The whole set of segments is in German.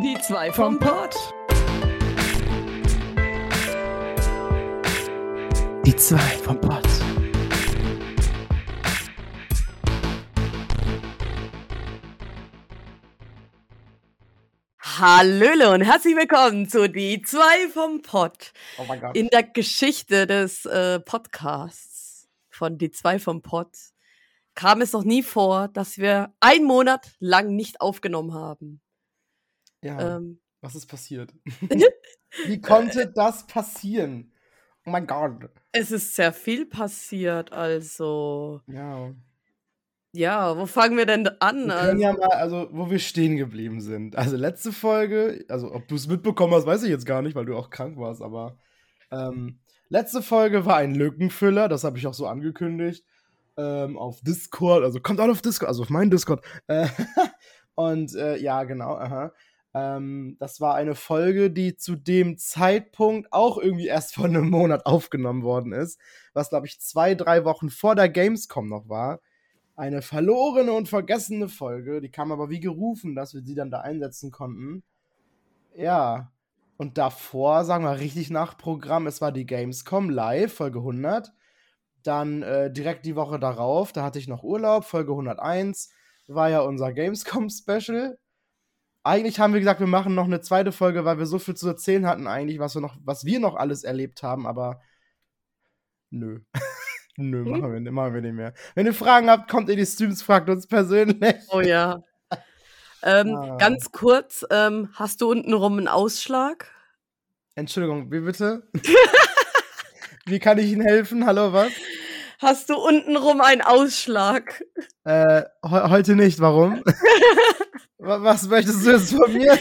Die zwei vom Pott. Die zwei vom Pott. Hallöle und herzlich willkommen zu Die zwei vom Pott. Oh mein Gott. In der Geschichte des äh, Podcasts von Die zwei vom Pott kam es noch nie vor, dass wir einen Monat lang nicht aufgenommen haben. Ja, Ähm, was ist passiert? Wie konnte das passieren? Oh mein Gott. es ist sehr viel passiert, also Ja. ja, wo fangen wir denn an? Wir Also, ja mal, also, wo wir stehen geblieben sind. Also, letzte Folge, also, ob du es mitbekommen hast, weiß ich jetzt gar nicht, weil du auch krank warst, aber ähm, letzte Folge war ein Lückenfüller, das habe ich auch so angekündigt, ähm, auf Discord, also kommt auch auf Discord, also auf meinen Discord. Äh, und äh, ja, genau, aha. Ähm, das war eine Folge, die zu dem Zeitpunkt auch irgendwie erst vor einem Monat aufgenommen worden ist, was, glaube ich, zwei, drei Wochen vor der Gamescom noch war. Eine verlorene und vergessene Folge, die kam aber wie gerufen, dass wir sie dann da einsetzen konnten. Ja, und davor, sagen wir richtig nach Programm, es war die Gamescom live, Folge 100. Dann äh, direkt die Woche darauf, da hatte ich noch Urlaub, Folge 101, war ja unser Gamescom-Special. Eigentlich haben wir gesagt, wir machen noch eine zweite Folge, weil wir so viel zu erzählen hatten, eigentlich, was wir noch, was wir noch alles erlebt haben, aber nö. nö, Hm? machen wir, machen wir nicht mehr. Wenn ihr Fragen habt, kommt in die Streams, fragt uns persönlich. oh ja. Ähm, Ah. Ganz kurz, ähm, hast du untenrum einen Ausschlag? Entschuldigung, wie bitte? wie kann ich Ihnen helfen? Hallo, was? Hast du untenrum einen Ausschlag? Äh, he heute nicht, warum? Wa- was möchtest du jetzt von mir?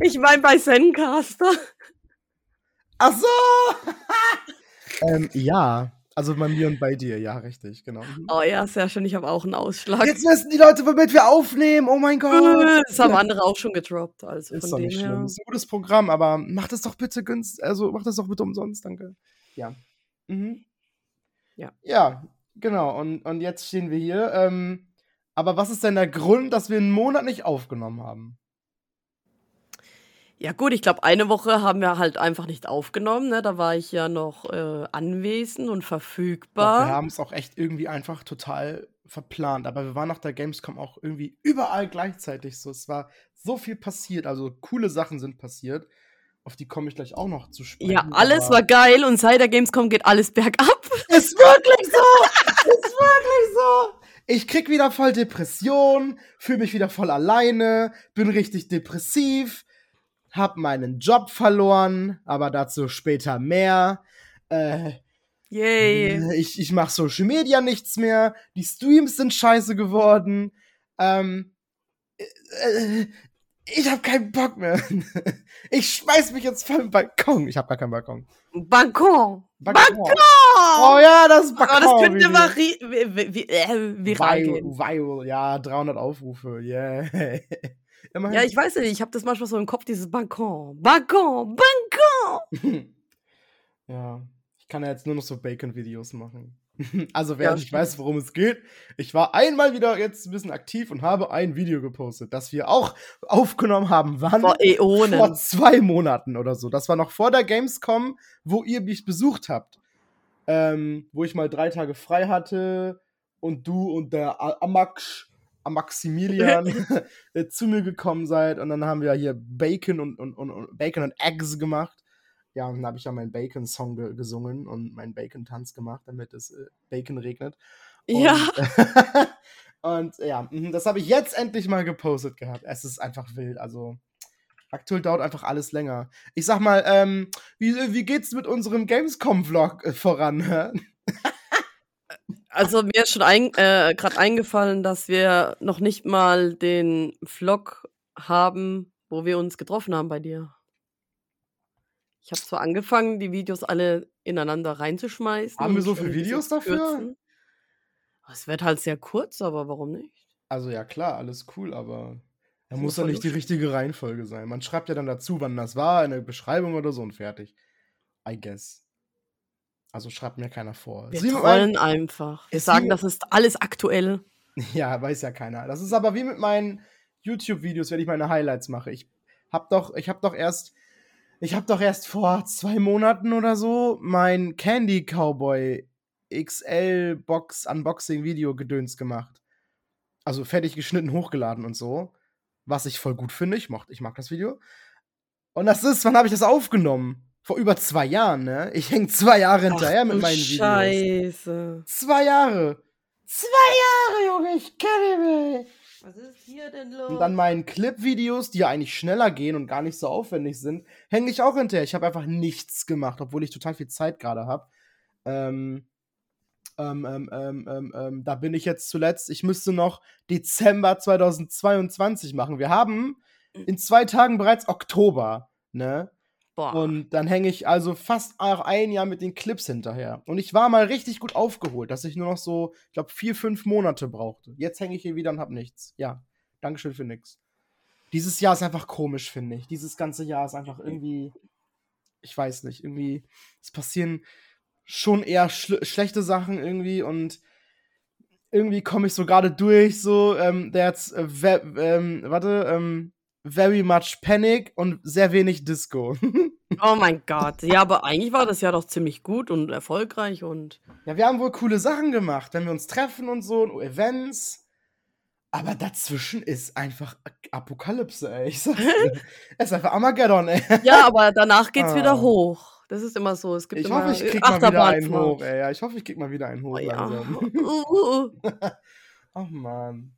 Ich meine bei Zencaster. Ach so! ähm, ja. Also bei mir und bei dir, ja, richtig, genau. Mhm. Oh ja, sehr schön, ich habe auch einen Ausschlag. Jetzt wissen die Leute, womit wir aufnehmen. Oh mein Gott. Das haben andere auch schon gedroppt, also Ist von dem nicht her. schlimm. Ist ein gutes Programm, aber mach das doch bitte günstig. Also mach das doch bitte umsonst, danke. Ja. Mhm. Ja. Ja, genau. Und, und jetzt stehen wir hier. Ähm, aber was ist denn der Grund, dass wir einen Monat nicht aufgenommen haben? Ja gut, ich glaube, eine Woche haben wir halt einfach nicht aufgenommen. Ne? Da war ich ja noch äh, anwesend und Doch, verfügbar. wir haben es auch echt irgendwie einfach total verplant. Aber wir waren nach der Gamescom auch irgendwie überall gleichzeitig so. Es war so viel passiert. Also coole Sachen sind passiert. Auf die komme ich gleich auch noch zu sprechen. ja, alles war geil und seit der Gamescom geht alles bergab. Ist wirklich so! Ist wirklich so! Ich krieg wieder voll Depression, fühle mich wieder voll alleine, bin richtig depressiv, hab meinen Job verloren, aber dazu später mehr. Äh, Yay. ich, ich mach Social Media nichts mehr, die Streams sind scheiße geworden. Ähm, äh, ich hab keinen Bock mehr. Ich schmeiß mich jetzt vom Balkon. Ich hab gar keinen Balkon. Balkon. Balkon. Balkon! Oh ja, das Oh, Balkon. das könnte vi- äh, viral Viral, gehen. viral, ja, 300 Aufrufe, yeah. Immerhin. Ja, ich weiß nicht, ich habe das manchmal so im Kopf, dieses Balkon. Balkon, Balkon. ja, ich kann ja jetzt nur noch so Bacon-Videos machen. Also, wer Ja, nicht weiß, worum es geht, ich war einmal wieder jetzt ein bisschen aktiv und habe ein Video gepostet, das wir auch aufgenommen haben. Wann? Vor Äonen. Vor zwei Monaten oder so. Das war noch vor der Gamescom, wo ihr mich besucht habt. Ähm, wo ich mal drei Tage frei hatte und du und der Amax, Amaximilian äh, zu mir gekommen seid. Und dann haben wir hier Bacon und, und, und, und Bacon und Eggs gemacht. Ja, und dann habe ich ja meinen Bacon-Song ge gesungen und meinen Bacon-Tanz gemacht, damit es äh, Bacon regnet. Und, Ja. und ja, mhm, das habe ich jetzt endlich mal gepostet gehabt. Es ist einfach wild. Also, aktuell dauert einfach alles länger. Ich sag mal, ähm, wie, wie geht's mit unserem Gamescom-Vlog äh, voran? Also mir ist schon ein, äh, gerade eingefallen, dass wir noch nicht mal den Vlog haben, wo wir uns getroffen haben bei dir. Ich habe zwar angefangen, die Videos alle ineinander reinzuschmeißen. Haben wir so viele Videos dafür? Es wird halt sehr kurz, aber warum nicht? Also, ja, klar, alles cool, aber da muss voll nicht die richtige Reihenfolge sein. Man schreibt ja dann dazu, wann das war, eine Beschreibung oder so und fertig. I guess. Also schreibt mir keiner vor. Wir mit trollen einfach. Wir sagen, das ist alles aktuell. Ja, weiß ja keiner. Das ist aber wie mit meinen YouTube-Videos, wenn ich meine Highlights mache. Ich hab doch, ich hab doch erst, ich hab doch erst vor zwei Monaten oder so mein Candy Cowboy XL Box Unboxing Video gedöns gemacht. Also fertig geschnitten, hochgeladen und so. Was ich voll gut finde. Ich, mocht, ich mag das Video. Und das ist, wann habe ich das aufgenommen? Vor über zwei Jahren, ne? Ich häng zwei Jahre hinterher Ach, mit meinen Videos. Scheiße. Zwei Jahre. Zwei Jahre, Junge, ich kenne mich. Was ist hier denn los? Und dann meinen Clip-Videos, die ja eigentlich schneller gehen und gar nicht so aufwendig sind, hänge ich auch hinterher. Ich habe einfach nichts gemacht, obwohl ich total viel Zeit gerade habe. Ähm, ähm, ähm, ähm, ähm, ähm, da bin ich jetzt zuletzt. Ich müsste noch Dezember 2022 machen. Wir haben in zwei Tagen bereits Oktober, ne? Boah. Und dann hänge ich also fast auch ein Jahr mit den Clips hinterher. Und ich war mal richtig gut aufgeholt, dass ich nur noch so, ich glaube, vier, fünf Monate brauchte. Jetzt hänge ich hier wieder und hab nichts. Ja, Dankeschön für nix. Dieses Jahr ist einfach komisch, finde ich. Dieses ganze Jahr ist einfach irgendwie, ich weiß nicht, irgendwie, es passieren schon eher schl schlechte Sachen irgendwie und irgendwie komme ich so gerade durch, so, ähm, der jetzt, äh, ähm, warte, ähm, very much panic und sehr wenig Disco. oh mein Gott. Ja, aber eigentlich war das ja doch ziemlich gut und erfolgreich und. Ja, wir haben wohl coole Sachen gemacht, wenn wir uns treffen und so, und Events. Aber dazwischen ist einfach Apokalypse, ey. Ich sag's dir. es ist einfach Armageddon, ey. Ja, aber danach geht's Ah. wieder hoch. Das ist immer so. Es gibt Ich immer hoffe, ich krieg mal wieder einen hoch, ey. Ich hoffe, ich krieg mal wieder einen hoch Oh, ja. langsam. Uh, Ach man.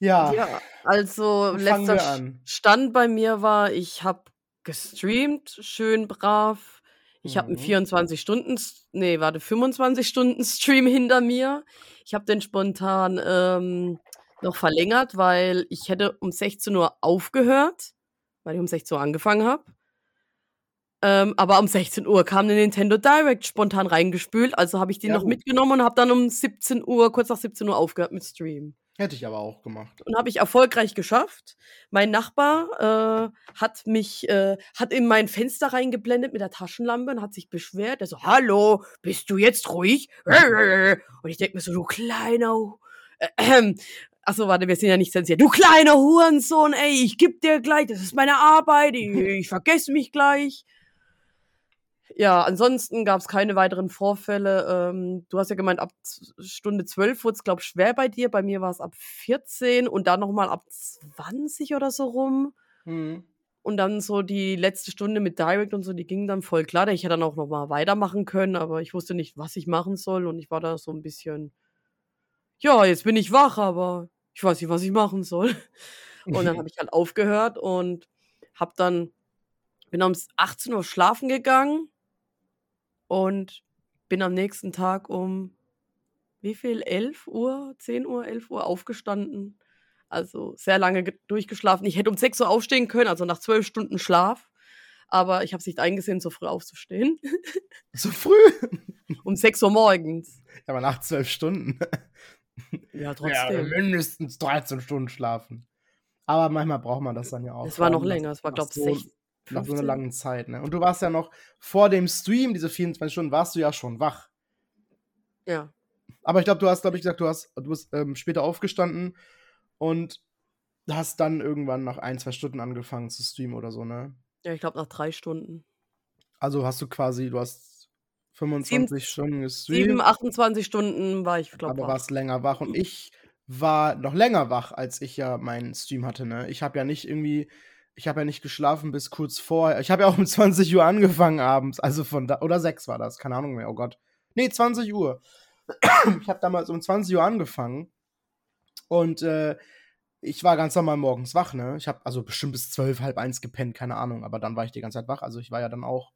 Ja, ja, also letzter? Stand bei mir war, ich habe gestreamt, schön brav. Ich habe einen Mhm. 24 Stunden, nee, warte, 25 Stunden Stream hinter mir. Ich habe den spontan ähm, noch verlängert, weil ich hätte um 16 Uhr aufgehört, weil ich um 16 Uhr angefangen habe. Ähm, aber um 16 Uhr kam der Nintendo Direct spontan reingespült, also habe ich den Ja, noch mitgenommen und habe dann um 17 Uhr, kurz nach 17 Uhr aufgehört mit Stream. Hätte ich aber auch gemacht. Und habe ich erfolgreich geschafft. Mein Nachbar äh, hat mich, äh, hat in mein Fenster reingeblendet mit der Taschenlampe und hat sich beschwert. Er so, hallo, bist du jetzt ruhig? Und ich denke mir so, du kleiner, äh, achso, warte, wir sind ja nicht zensiert. Du kleiner Hurensohn, ey, ich geb dir gleich, das ist meine Arbeit, ich, ich vergesse mich gleich. Ja, ansonsten gab es keine weiteren Vorfälle. Ähm, du hast ja gemeint, ab Stunde 12 wurde es, glaube ich, schwer bei dir. Bei mir war es ab 14 und dann nochmal ab 20 oder so rum. Mhm. Und dann so die letzte Stunde mit Direct und so, die ging dann voll klar. Ich hätte dann auch nochmal weitermachen können, aber ich wusste nicht, was ich machen soll. Und ich war da so ein bisschen, ja, jetzt bin ich wach, aber ich weiß nicht, was ich machen soll. Und dann habe ich halt aufgehört und habe dann, bin um 18 Uhr schlafen gegangen und bin am nächsten Tag um wie viel? 11 Uhr, 10 Uhr, 11 Uhr aufgestanden. Also sehr lange ge- durchgeschlafen. Ich hätte um 6 Uhr aufstehen können, also nach 12 Stunden Schlaf. Aber ich habe es nicht eingesehen, so früh aufzustehen. So früh? um 6 Uhr morgens. Aber nach zwölf Stunden. Ja, Ja, trotzdem. mindestens 13 Stunden schlafen. Aber manchmal braucht man das dann ja auch. Es war noch länger, es war, glaube ich, so, 16. Nach so einer 15. langen Zeit, ne? Und du warst ja noch vor dem Stream, diese 24 Stunden, warst du ja schon wach. Ja. Aber ich glaube, du hast, glaube ich, gesagt, du hast, du bist ähm, später aufgestanden und hast dann irgendwann nach ein, zwei Stunden angefangen zu streamen oder so, ne? Ja, ich glaube nach drei Stunden. Also hast du quasi, du hast 25 Stunden gestreamt, 7, 28 Stunden war ich, glaube aber ich. warst länger wach. Und ich war noch länger wach, als ich ja meinen Stream hatte, ne? Ich habe ja nicht irgendwie, ich habe ja nicht geschlafen bis kurz vorher. Ich habe ja auch um 20 Uhr angefangen abends, also von da, oder 6 war das, keine Ahnung mehr, oh Gott. Nee, 20 Uhr. ich habe damals um 20 Uhr angefangen und äh, ich war ganz normal morgens wach, ne? Ich habe also bestimmt bis 12, halb eins gepennt, keine Ahnung, aber dann war ich die ganze Zeit wach. Also ich war ja dann auch,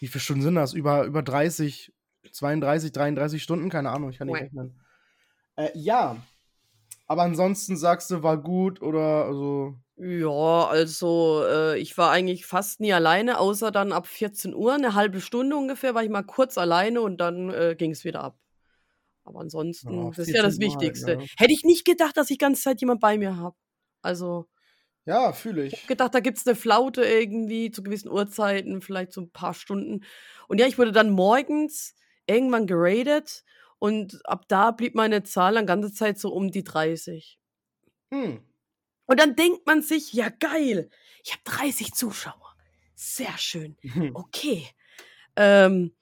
wie viele Stunden sind das? Über, über 30, 32, 33 Stunden, keine Ahnung, ich kann nicht rechnen. Äh, ja, aber ansonsten sagst du, war gut oder also. Ja, also äh, ich war eigentlich fast nie alleine, außer dann ab 14 Uhr, eine halbe Stunde ungefähr, war ich mal kurz alleine und dann äh, ging es wieder ab. Aber ansonsten, Ja, das ist ja das 14 Uhr halt, Wichtigste. ne? Hätte ich nicht gedacht, dass ich ganze Zeit jemand bei mir habe. Also, Ja, fühle ich ich. hab gedacht, da gibt's eine Flaute irgendwie zu gewissen Uhrzeiten, vielleicht so ein paar Stunden. Und ja, ich wurde dann morgens irgendwann geradet und ab da blieb meine Zahl dann ganze Zeit so um die 30. Hm. Und dann denkt man sich, ja geil, ich habe 30 Zuschauer. Sehr schön. Okay. Ähm,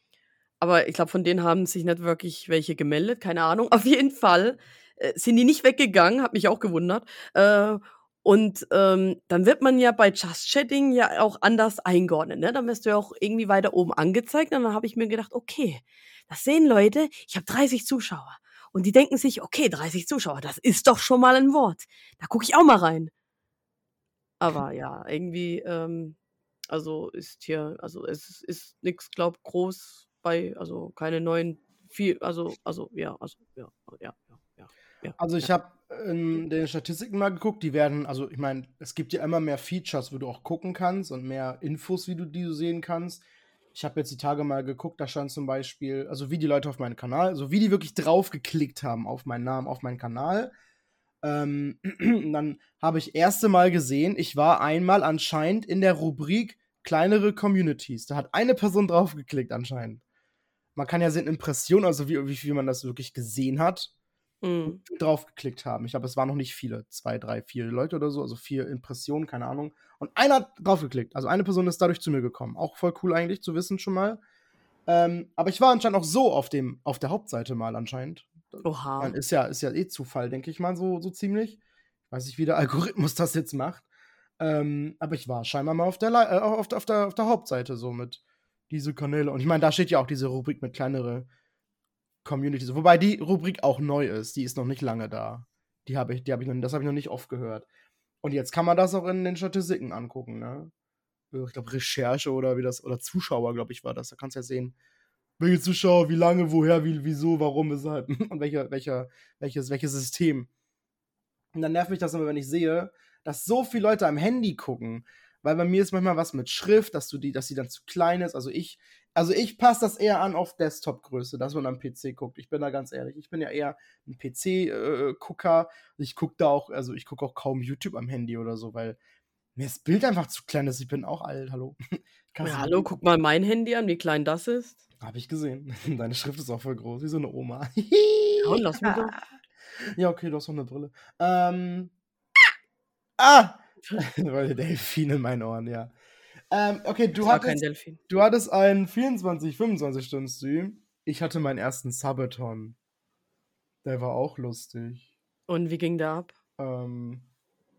aber ich glaube, von denen haben sich nicht wirklich welche gemeldet, keine Ahnung. Auf jeden Fall äh, sind die nicht weggegangen, hat mich auch gewundert. Äh, und ähm, dann wird man ja bei Just Chatting ja auch anders eingeordnet. Ne? Dann wirst du ja auch irgendwie weiter oben angezeigt. Und dann habe ich mir gedacht, okay, das sehen Leute, ich habe 30 Zuschauer. Und die denken sich, okay, 30 Zuschauer, das ist doch schon mal ein Wort. Da gucke ich auch mal rein. Aber ja, irgendwie, ähm, also ist hier, also es ist nichts, glaub, groß bei, also keine neuen, viel, also, also, ja, also, ja, ja, ja, ja. also ich ja. habe in den Statistiken mal geguckt, die werden, also ich meine, es gibt ja immer mehr Features, wo du auch gucken kannst und mehr Infos, wie du die du sehen kannst. Ich habe jetzt die Tage mal geguckt, da stand zum Beispiel, also wie die Leute auf meinen Kanal, also wie die wirklich drauf geklickt haben auf meinen Namen, auf meinen Kanal. Ähm, dann habe ich erste Mal gesehen, ich war einmal anscheinend in der Rubrik kleinere Communities. Da hat eine Person draufgeklickt anscheinend. Man kann ja sehen, Impressionen, also wie, wie viel man das wirklich gesehen hat, mhm. draufgeklickt haben. Ich glaube, es waren noch nicht viele. Zwei, drei, vier Leute oder so, also vier Impressionen, keine Ahnung. Und einer hat draufgeklickt. Also eine Person ist dadurch zu mir gekommen. Auch voll cool eigentlich zu wissen schon mal. Ähm, aber ich war anscheinend auch so auf, dem, auf der Hauptseite mal anscheinend. Oha. Ist ja, ist ja eh Zufall, denke ich mal, so, so ziemlich. Ich weiß nicht, wie der Algorithmus das jetzt macht. Ähm, aber ich war scheinbar mal auf der, äh, auf, der, auf, der, auf der Hauptseite so mit diese Kanäle. Und ich meine, da steht ja auch diese Rubrik mit kleinere Communities. Wobei die Rubrik auch neu ist. Die ist noch nicht lange da. Die habe ich, die habe ich noch, das habe ich noch nicht oft gehört. Und jetzt kann man das auch in den Statistiken angucken, ne? Ich glaube, Recherche oder wie das, oder Zuschauer, glaube ich, war das. Da kannst du ja sehen, welche Zuschauer, wie lange, woher, wie, wieso, warum, weshalb und welcher, welcher, welches, welches System. Und dann nervt mich das immer, wenn ich sehe, dass so viele Leute am Handy gucken. Weil bei mir ist manchmal was mit Schrift, dass du die, dass die dann zu klein ist. Also ich, also ich passe das eher an auf Desktop-Größe, dass man am PC guckt. Ich bin da ganz ehrlich. Ich bin ja eher ein PC-Gucker. Ich gucke da auch, also ich gucke auch kaum YouTube am Handy oder so, weil mir das Bild einfach zu klein ist. Ich bin auch alt, hallo. Ja, hallo, guck mal mein Handy an, wie klein das ist. Habe ich gesehen. Deine Schrift ist auch voll groß, wie so eine Oma. ja, lass mich doch. Ja, okay, du hast noch eine Brille. Ähm. Ah! Weil der Delfin in meinen Ohren, ja. Ähm, okay, du hattest, du hattest einen 24, 25 Stunden Stream. Ich hatte meinen ersten Subathon. Der war auch lustig. Und wie ging der ab? Ähm,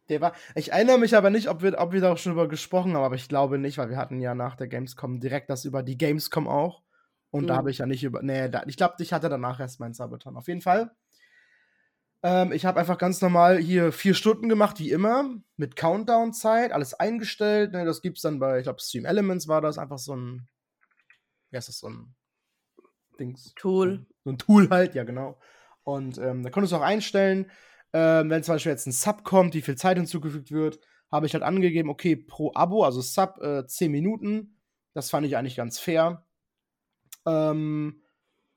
der war. Ich erinnere mich aber nicht, ob wir, ob wir da auch schon drüber gesprochen haben, aber ich glaube nicht, weil wir hatten ja nach der Gamescom direkt das über die Gamescom auch. Und mhm. da habe ich ja nicht über. Nee, da, ich glaube, ich hatte danach erst meinen Sabaton. Auf jeden Fall. Ähm, ich habe einfach ganz normal hier vier Stunden gemacht, wie immer, mit Countdown-Zeit, alles eingestellt. Ne, das es dann bei, ich glaube, Stream Elements war das einfach so ein. Wie heißt das, so ein Dings? Tool. So ein Tool halt, ja, genau. Und ähm, da konntest du auch einstellen, ähm, wenn zum Beispiel jetzt ein Sub kommt, wie viel Zeit hinzugefügt wird, habe ich halt angegeben, okay, pro Abo, also Sub äh, 10 Minuten. Das fand ich eigentlich ganz fair. Ähm,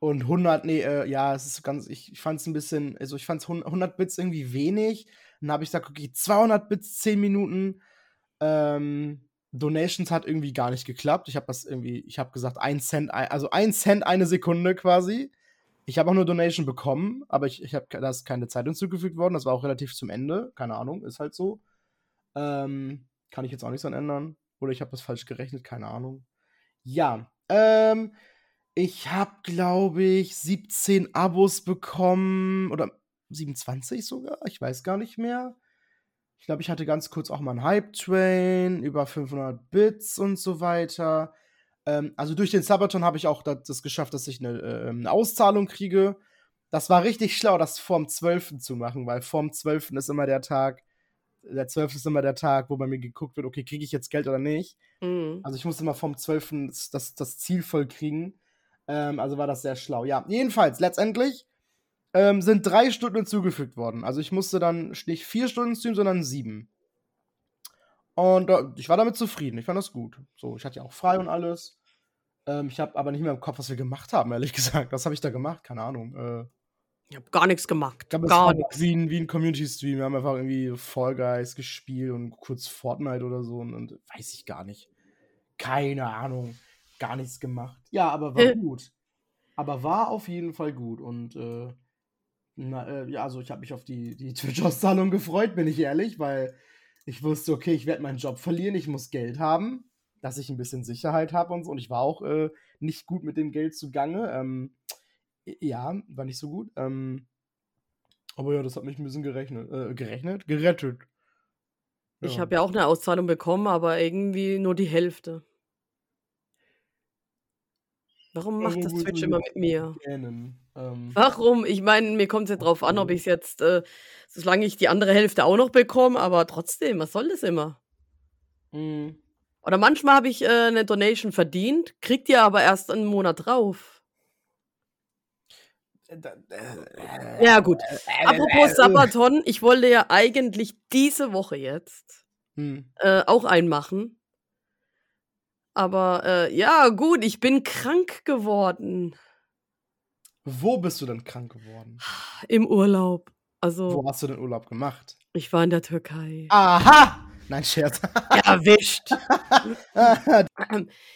und 100, nee, äh, ja, es ist ganz, ich, ich fand es ein bisschen, also ich fand es 100 Bits irgendwie wenig. Dann habe ich gesagt, okay, 200 Bits, 10 Minuten. Ähm, Donations hat irgendwie gar nicht geklappt. Ich habe das irgendwie, ich habe gesagt, 1 Cent, also 1 Cent eine Sekunde quasi. Ich habe auch nur Donation bekommen, aber ich, ich habe, da ist keine Zeit hinzugefügt worden. Das war auch relativ zum Ende. Keine Ahnung, ist halt so. Ähm, kann ich jetzt auch nichts an ändern. Oder ich habe das falsch gerechnet, keine Ahnung. Ja, ähm, ich habe, glaube ich, 17 Abos bekommen oder 27 sogar. Ich weiß gar nicht mehr. Ich glaube, ich hatte ganz kurz auch mal einen Hype-Train, über 500 Bits und so weiter. Ähm, also durch den Sabaton habe ich auch das, das, geschafft, dass ich eine, äh, eine, Auszahlung kriege. Das war richtig schlau, das vorm 12. zu machen, weil vorm 12. ist immer der Tag, der 12. ist immer der Tag, wo bei mir geguckt wird, okay, kriege ich jetzt Geld oder nicht. Mhm. Also ich musste immer vorm 12. Das, das Ziel voll kriegen. Ähm, also war das sehr schlau. Ja, jedenfalls, letztendlich ähm, sind drei Stunden hinzugefügt worden. Also ich musste dann nicht vier Stunden streamen, sondern sieben. Und äh, ich war damit zufrieden. Ich fand das gut. So, ich hatte ja auch frei und alles. Ähm, ich habe aber nicht mehr im Kopf, was wir gemacht haben, ehrlich gesagt. Was habe ich da gemacht? Keine Ahnung. Äh, ich habe gar nichts gemacht. Ich glaube, es war wie ein, wie ein Community-Stream. Wir haben einfach irgendwie Fall Guys gespielt und kurz Fortnite oder so und, und weiß ich gar nicht. Keine Ahnung gar nichts gemacht. Ja, aber war äh. gut. Aber war auf jeden Fall gut. Und äh, Na, äh, ja, also ich habe mich auf die, die Twitch-Auszahlung gefreut, bin ich ehrlich, weil ich wusste, okay, ich werde meinen Job verlieren, ich muss Geld haben, dass ich ein bisschen Sicherheit habe und so. Und ich war auch äh, nicht gut mit dem Geld zugange. Ähm, ja, war nicht so gut. Ähm, aber ja, das hat mich ein bisschen gerechnet, äh, gerechnet, gerettet. Ich Ja. habe ja auch eine Auszahlung bekommen, aber irgendwie nur die Hälfte. Warum macht das Twitch immer mit mir? Ähm, Warum? Ich meine, mir kommt es ja drauf an, ob okay. ich's jetzt, äh solange ich die andere Hälfte auch noch bekomme, aber trotzdem, was soll das immer? mm, Oder manchmal habe ich, äh, 'ne Donation verdient, kriege die aber erst 'n Monat drauf. äh, Ja gut. äh, Apropos äh, Sabaton, ich wollte ja eigentlich diese Woche jetzt, hm. äh, auch einen machen. Aber, äh, ja gut, ich bin krank geworden Wo bist du denn krank geworden? im Urlaub. Also, Wo hast du den Urlaub gemacht? ich war in der Türkei. Aha! Nein, Scherz. Erwischt.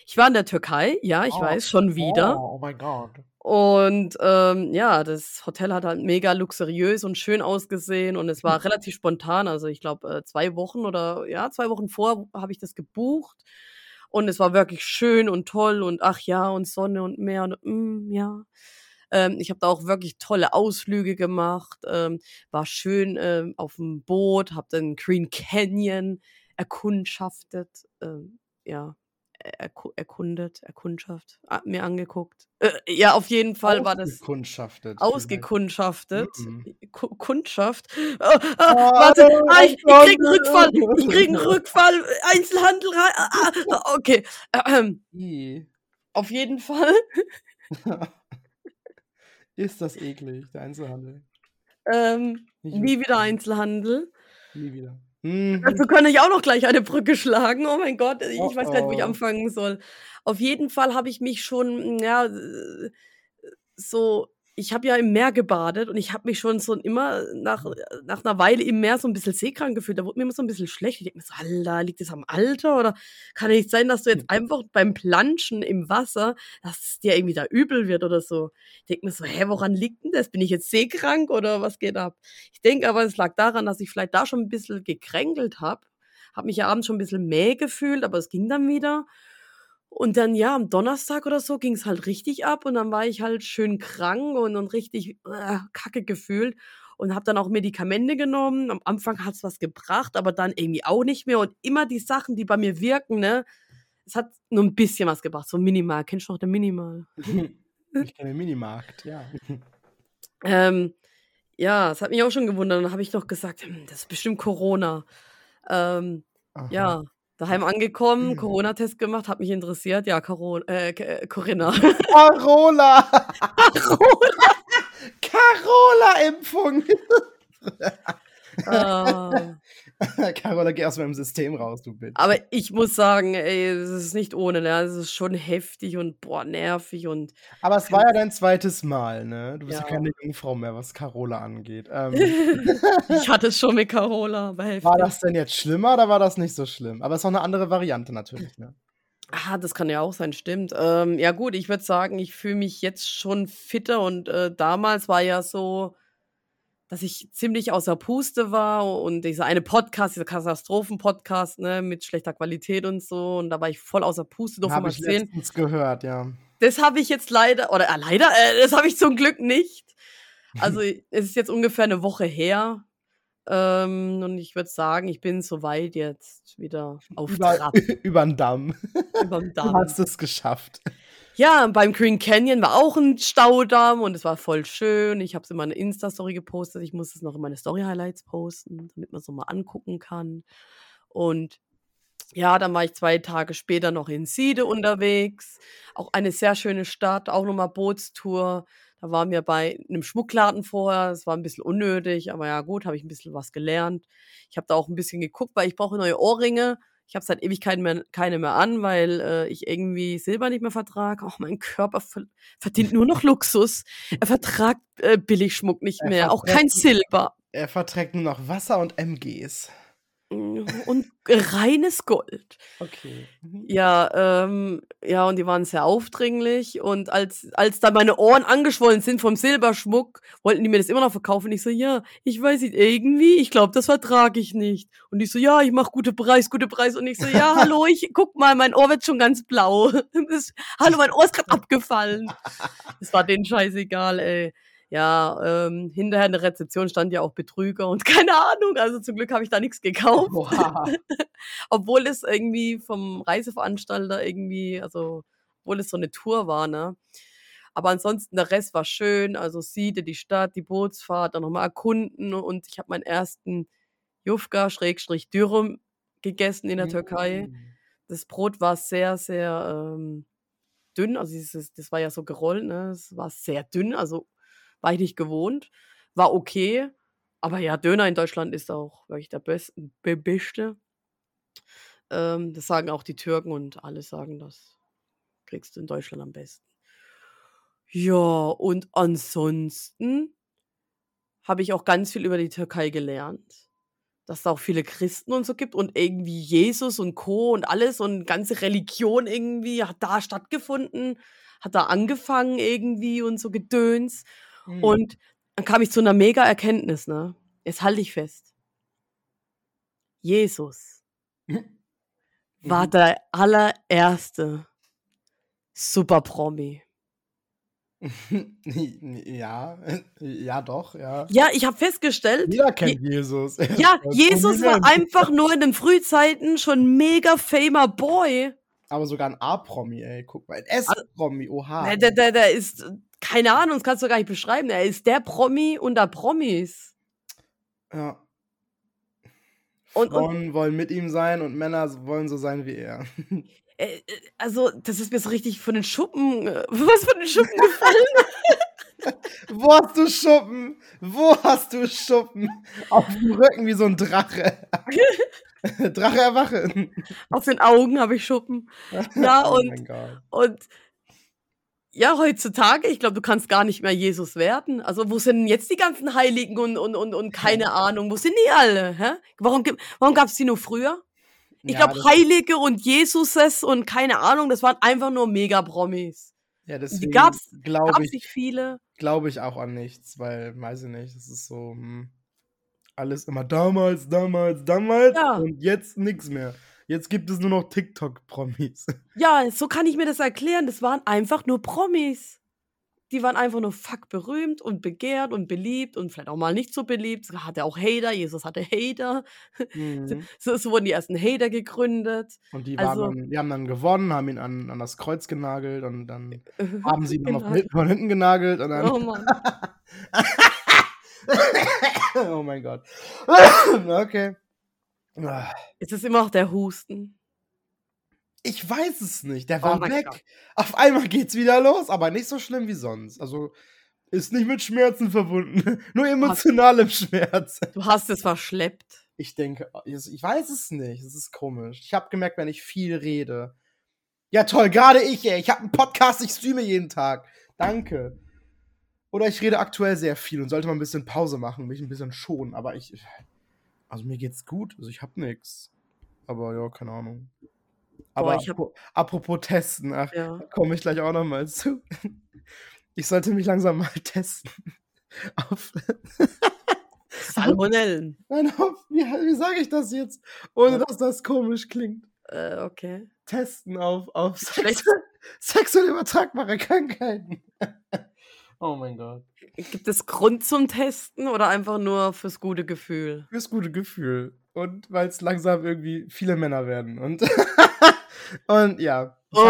Ich war in der Türkei, ja, ich Oh, weiß, schon wieder. Oh, oh mein Gott. Und, ähm, ja, das Hotel hat halt mega luxuriös und schön ausgesehen und es war relativ spontan. Also, ich glaube, äh, 2 Wochen oder ja, 2 Wochen vor habe ich das gebucht und es war wirklich schön und toll und ach ja, und Sonne und Meer und, hm, ja. Ähm, ich habe da auch wirklich tolle Ausflüge gemacht, ähm, war schön, ähm, auf'm Boot, habe den Green Canyon erkundschaftet, ähm, ja, erku erkundet, Erkundschaft, mir angeguckt. Äh, ja, auf jeden Fall war das Ausgekundschaftet. ausgekundschaftet. Mhm. Ku Kundschaft. Ah, ah, warte, ah, ich ich kriege 'n Rückfall. Ich kriege 'n Rückfall. Einzelhandel rei ah, ah, ah, okay. I. Auf jeden Fall, Ist das eklig, der Einzelhandel. ähm, nie wieder. Einzelhandel. Nie wieder. Mhm. Dazu kann ich auch noch gleich eine Brücke schlagen. Oh mein Gott, ich Oh, weiß gar nicht, wo ich anfangen soll. Auf jeden Fall habe ich mich schon, ja, äh, so ich habe ja im Meer gebadet und ich habe mich schon so immer nach nach 'ner Weile im Meer so 'n bisschen seekrank gefühlt. Da wurde mir immer so 'n bisschen schlecht. Ich denke mir so: „Alter, liegt das am Alter oder kann ja nicht sein, dass du jetzt einfach beim Planschen im Wasser dass es dir irgendwie da übel wird oder so?“ Ich denke mir so: „Hä, woran liegt denn das? Bin ich jetzt seekrank oder was geht ab?“ Ich denke aber, es lag daran, dass ich vielleicht da schon 'n bisschen gekränkelt habe. Habe mich ja abends schon 'n bisschen mäh gefühlt, aber es ging dann wieder. Und dann, ja, am Donnerstag oder so ging's halt richtig ab und dann war ich halt schön krank und und richtig, äh, kacke gefühlt und habe dann auch Medikamente genommen. Am Anfang hat's was gebracht, aber dann irgendwie auch nicht mehr und immer die Sachen, die bei mir wirken, ne, es hat nur 'n bisschen was gebracht, so minimal. Kennst du noch den Minimal? Ich kenne den Minimarkt, ja. Ähm, ja, es hat mich auch schon gewundert. Dann habe ich noch gesagt: „Hm, das ist bestimmt Corona.“ Ähm, Aha. ja, daheim angekommen, Mhm. Corona-Test gemacht, hat mich interessiert. Ja, Caro äh, äh, Corinna. Carola! Carola. Carola-Impfung! Ah. Carola, geh aus meinem System raus, du Bitch. Aber ich muss sagen, ey, es ist nicht ohne, ne? Es ist schon heftig und, boah, nervig und Aber es war ja dein zweites Mal, ne? Du bist ja Ja. keine Jungfrau mehr, was Carola angeht. Ähm, Ich hatte es schon mit Carola, aber heftig. war das denn jetzt schlimmer oder war das nicht so schlimm? Aber es ist auch 'ne andere Variante natürlich, ne? Ah, das kann ja auch sein, stimmt. Ähm, ja gut, ich würde sagen, ich fühle mich jetzt schon fitter und, äh, damals war ja so, dass ich ziemlich außer Puste war und dieser eine Podcast, dieser Katastrophen-Podcast, ne, mit schlechter Qualität und so und da war ich voll außer Puste, durfte mal ich erzählen. letztens gehört, ja. Das habe ich jetzt leider oder, äh, leider, äh, das habe ich zum Glück nicht. Also, es ist jetzt ungefähr 'ne Woche her, ähm, und ich würde sagen, ich bin so weit jetzt wieder auf Über Trab. übern Damm. Überm Du Damm. hast es geschafft. Ja, beim Green Canyon war auch 'n Staudamm und es war voll schön. Ich habe es in meine Insta-Story gepostet. Ich muss es noch in meine Story-Highlights posten, damit man's noch mal angucken kann. Und ja, dann war ich 2 Tage später noch in Siede unterwegs. Auch eine sehr schöne Stadt, auch noch mal Bootstour. Da waren wir bei 'nem Schmuckladen vorher. Es war 'n bisschen unnötig, aber ja gut, habe ich 'n bisschen was gelernt. Ich habe da auch 'n bisschen geguckt, weil ich brauche neue Ohrringe. Ich habe seit Ewigkeiten mehr keine mehr an, weil, äh, ich irgendwie Silber nicht mehr vertrage. Auch mein Körper ver verdient nur noch Luxus. Er vertragt, äh, Billigschmuck nicht mehr, auch kein Silber. Er verträgt nur noch Wasser und MGs. Und reines Gold. Okay. Mhm. Ja, ähm, ja, und die waren sehr aufdringlich. Und als, als dann meine Ohren angeschwollen sind vom Silberschmuck, wollten die mir das immer noch verkaufen. Und ich so, ja, ich weiß nicht, irgendwie, ich glaube, das vertrage ich nicht. Und ich so, ja, ich mache gute Preis, gute Preis. Und ich so, ja, hallo, ich guck mal, mein Ohr wird schon ganz blau. Das, hallo, mein Ohr ist gerade abgefallen. Das war denen scheißegal, ey ja, ähm, hinterher in der Rezeption stand ja auch Betrüger und keine Ahnung. Also zum Glück habe ich da nichts gekauft. Wow. obwohl es irgendwie vom Reiseveranstalter irgendwie, also obwohl es so eine Tour war, ne? Aber ansonsten der Rest war schön, also Siede, die Stadt, die Bootsfahrt, dann nochmal erkunden und ich habe meinen ersten Jufka Schrägstrich Dürüm gegessen in der Türkei. Mm. Das Brot war sehr, sehr ähm, dünn, also dieses, das war ja so gerollt, ne? Es war sehr dünn, also war ich nicht gewohnt. War okay. Aber ja, Döner in Deutschland ist auch wirklich der beste. Be beste. Ähm, das sagen auch die Türken und alle sagen das. Kriegst du in Deutschland am besten. Ja, und ansonsten habe ich auch ganz viel über die Türkei gelernt. Dass es auch viele Christen und so gibt und irgendwie Jesus und Co. und alles und ganze Religion irgendwie hat da stattgefunden, hat da angefangen irgendwie und so Gedöns. Mhm. Und dann kam ich zu einer mega Erkenntnis, ne? Jetzt halte ich fest. Jesus war Mhm. der allererste Super-Promi. ja, ja, doch, ja. Ja, ich habe festgestellt, Jeder Je kennt Jesus. Er ist ja, Jesus war einfach nur in den Frühzeiten schon mega famer Boy. Aber sogar ein A-Promi, ey. Guck mal. Ein S-Promi, oha. der, der, der ist, keine Ahnung, das kannst du gar nicht beschreiben. Er ist der Promi unter Promis. Ja. Und, und Frauen wollen mit ihm sein und Männer wollen so sein wie er. äh, äh, also, das ist mir so richtig von den Schuppen, äh, was von den Schuppen gefallen. Wo hast du Schuppen? Wo hast du Schuppen? Auf dem Rücken wie so ein Drache. Drache erwache. Auf den Augen habe ich Schuppen. Ja, oh und, Gott. und ja, heutzutage, ich glaube, du kannst gar nicht mehr Jesus werden. Also, wo sind denn jetzt die ganzen Heiligen und, und, und, und keine Ahnung, wo sind die alle? Hä? Warum, warum gab es die nur früher? Ich Ja, glaube, das, Heilige und Jesuses und keine Ahnung, das waren einfach nur Mega-Promis. ja, deswegen glaube gab's ich, nicht viele. glaube ich auch an nichts, weil, weiß ich nicht, es ist so, hm, alles immer damals, damals, damals Ja, und jetzt nichts mehr. Jetzt gibt es nur noch TikTok-Promis. ja, so kann ich mir das erklären. Das waren einfach nur Promis. Die waren einfach nur fuck berühmt und begehrt und beliebt und vielleicht auch mal nicht so beliebt. Hatte auch Hater. Jesus hatte Hater. So, Mhm. so so wurden die ersten Hater gegründet. Und die waren Also, dann, die haben dann gewonnen, haben ihn an, an das Kreuz genagelt und dann haben sie ihn noch genau. hinten, von hinten genagelt und dann. Oh Mann. oh mein Gott. okay. Ah, Ist es immer noch der Husten? Ich weiß es nicht. Der Oh war mein weg. Gott. Auf einmal geht's wieder los, aber nicht so schlimm wie sonst. Also ist nicht mit Schmerzen verbunden, nur hast, emotionalem Schmerz. du hast es verschleppt. Ich denke, ich weiß es nicht. Es ist komisch. Ich habe gemerkt, wenn ich viel rede. Ja, toll, gerade ich, ey. Ich habe einen Podcast, ich streame jeden Tag. Danke. Oder ich rede aktuell sehr viel und sollte mal ein bisschen Pause machen, mich ein bisschen schonen. Aber ich. Also mir geht's gut. Also ich hab nix. Aber ja, keine Ahnung. Aber Boah, ich hab, apropos, testen, ach, ja. komme ich gleich auch noch mal zu. Ich sollte mich langsam mal testen. Auf. Salmonellen. Nein, auf, wie, wie sage ich das jetzt? Ohne dass das komisch klingt. Äh, okay. Testen auf, auf Sex, Schlecht. sexuell übertragbare Krankheiten. Oh mein Gott. Gibt es Grund zum Testen oder einfach nur fürs gute Gefühl? Fürs gute Gefühl. Und weil es langsam irgendwie viele Männer werden. Und, und ja. Ich Oh,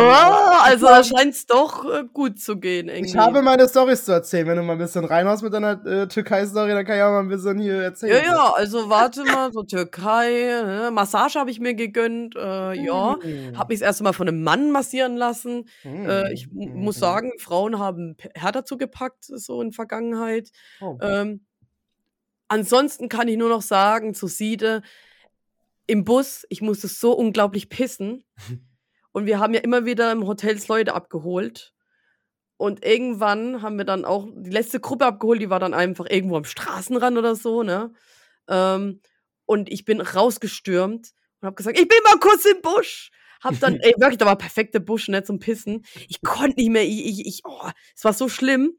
also da scheint es doch äh, gut zu gehen ich habe irgendwie. meine Storys zu erzählen. Wenn du mal ein bisschen reinhaust mit deiner äh, Türkei-Story, dann kann ich auch mal ein bisschen hier Ja, erzählen. ja, also warte mal, so Türkei, ne? Massage habe ich mir gegönnt, äh, ja. Mm. Habe mich das erste Mal von einem Mann massieren lassen. Äh, ich Mm, mu- mm, muss sagen, Frauen haben härter zugepackt, so in Vergangenheit. Oh. Ähm, ansonsten kann ich nur noch sagen, zu Siede, im Bus, ich musste so unglaublich pissen. Und wir haben ja immer wieder im Hotels Leute abgeholt. Und irgendwann haben wir dann auch die letzte Gruppe abgeholt, die war dann einfach irgendwo am Straßenrand oder so, ne? Ähm, und ich bin rausgestürmt und habe gesagt, ich bin mal kurz im Busch. Hab dann, ey, wirklich, da war perfekte Busch, ne, zum Pissen. Ich konnte nicht mehr, ich, ich, ich oh, es war so schlimm.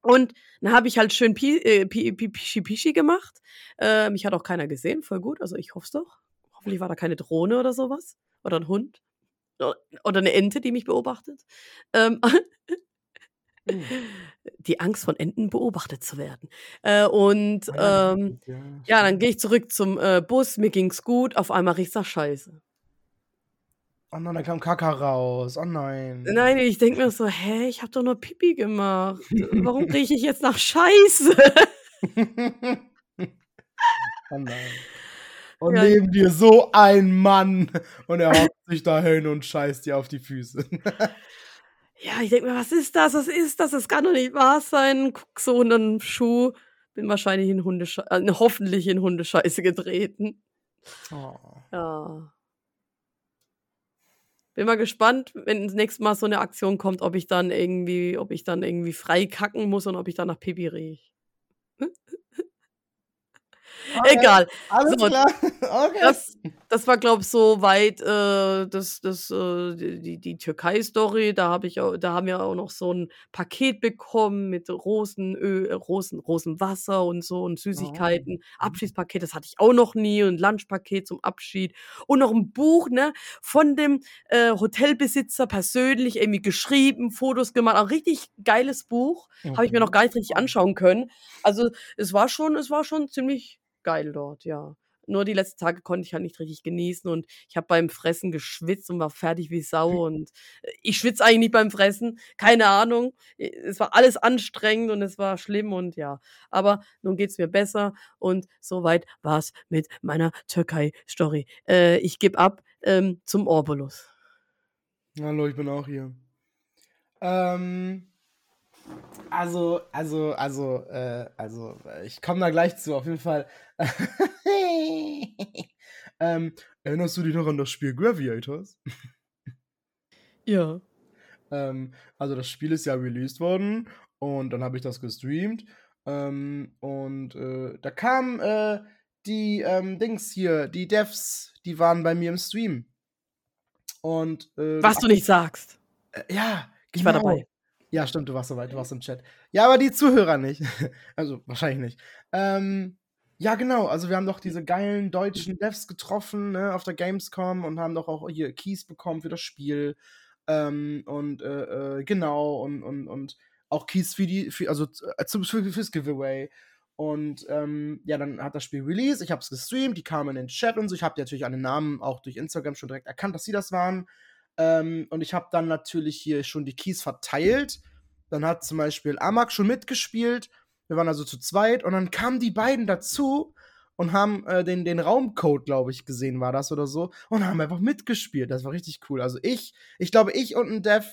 Und dann habe ich halt schön Pi, äh, Pi, Pi, Pischi Pischi gemacht. Äh, mich hat auch keiner gesehen, voll gut. Also ich hoffe es doch. Hoffentlich war da keine Drohne oder sowas. Oder ein Hund. Oder eine Ente, die mich beobachtet. Ähm, hm. die Angst von Enten beobachtet zu werden. Äh, und ah ähm, ja, ja, dann gehe ich zurück zum äh, Bus, mir ging's gut, auf einmal riecht's nach Scheiße. Oh nein, da kam Kaka raus. Oh nein. Nein, ich denke mir so, hä, ich habe doch nur Pipi gemacht. Warum rieche ich jetzt nach Scheiße? oh nein. Und ja. neben dir so ein Mann und er hockt sich da hin und scheißt dir auf die Füße. ja, ich denke mir, was ist das? Was ist das? Das kann doch nicht wahr sein. Guck so in einen Schuh. Bin wahrscheinlich in Hundescheiße, äh, hoffentlich in Hundescheiße getreten. Oh. Ja. Bin mal gespannt, wenn das nächste Mal so eine Aktion kommt, ob ich dann irgendwie, ob ich dann irgendwie frei kacken muss und ob ich dann nach Pipi rieche. Okay, Egal. Alles so, klar. Okay. Das, das war, glaube ich, so weit äh, das, das, äh, die, die Türkei-Story. Da, hab ich auch, da haben wir auch noch so ein Paket bekommen mit Rosenöl, Rosen, Rosenwasser und so und Süßigkeiten. Oh. Abschiedspaket, das hatte ich auch noch nie. Und Lunchpaket zum Abschied. Und noch ein Buch ne, von dem äh, Hotelbesitzer persönlich irgendwie geschrieben, Fotos gemacht. Ein richtig geiles Buch. Okay. Habe ich mir noch gar nicht richtig anschauen können. Also es war schon, es war schon ziemlich geil dort, ja. Nur die letzten Tage konnte ich halt nicht richtig genießen und ich habe beim Fressen geschwitzt und war fertig wie Sau und äh, ich schwitze eigentlich nicht beim Fressen, keine Ahnung. Es war alles anstrengend und es war schlimm und ja. Aber nun geht es mir besser und soweit war es mit meiner Türkei-Story. Äh, ich gebe ab ähm, zum Orbulus. Hallo, ich bin auch hier. Ähm, also, also, also, äh, also, ich komme da gleich zu, auf jeden Fall. ähm, erinnerst du dich noch an das Spiel Graviators? ja. Ähm, also, das Spiel ist ja released worden und dann habe ich das gestreamt. Ähm, und äh, da kamen äh, die ähm, Dings hier, die Devs, die waren bei mir im Stream. Und äh, was du nicht sagst. Äh, ja, ich war dabei. Ja, stimmt, du warst soweit, du warst im Chat. Ja, aber die Zuhörer nicht. also wahrscheinlich nicht. Ähm, ja, genau. Also wir haben doch diese geilen deutschen Devs getroffen ne, auf der Gamescom und haben doch auch hier Keys bekommen für das Spiel. Ähm, und äh, äh, genau, und, und, und auch Keys für die, für, also äh, zum, für, fürs Giveaway. Und ähm, ja, dann hat das Spiel Release, ich habe es gestreamt, die kamen in den Chat und so. Ich habe natürlich an den Namen auch durch Instagram schon direkt erkannt, dass sie das waren. Ähm, und ich habe dann natürlich hier schon die Keys verteilt. Dann hat zum Beispiel Amak schon mitgespielt. Wir waren also zu zweit. Und dann kamen die beiden dazu und haben äh, den, den Raumcode, glaube ich, gesehen, war das oder so. Und haben einfach mitgespielt. Das war richtig cool. Also ich, ich glaube, ich und ein Dev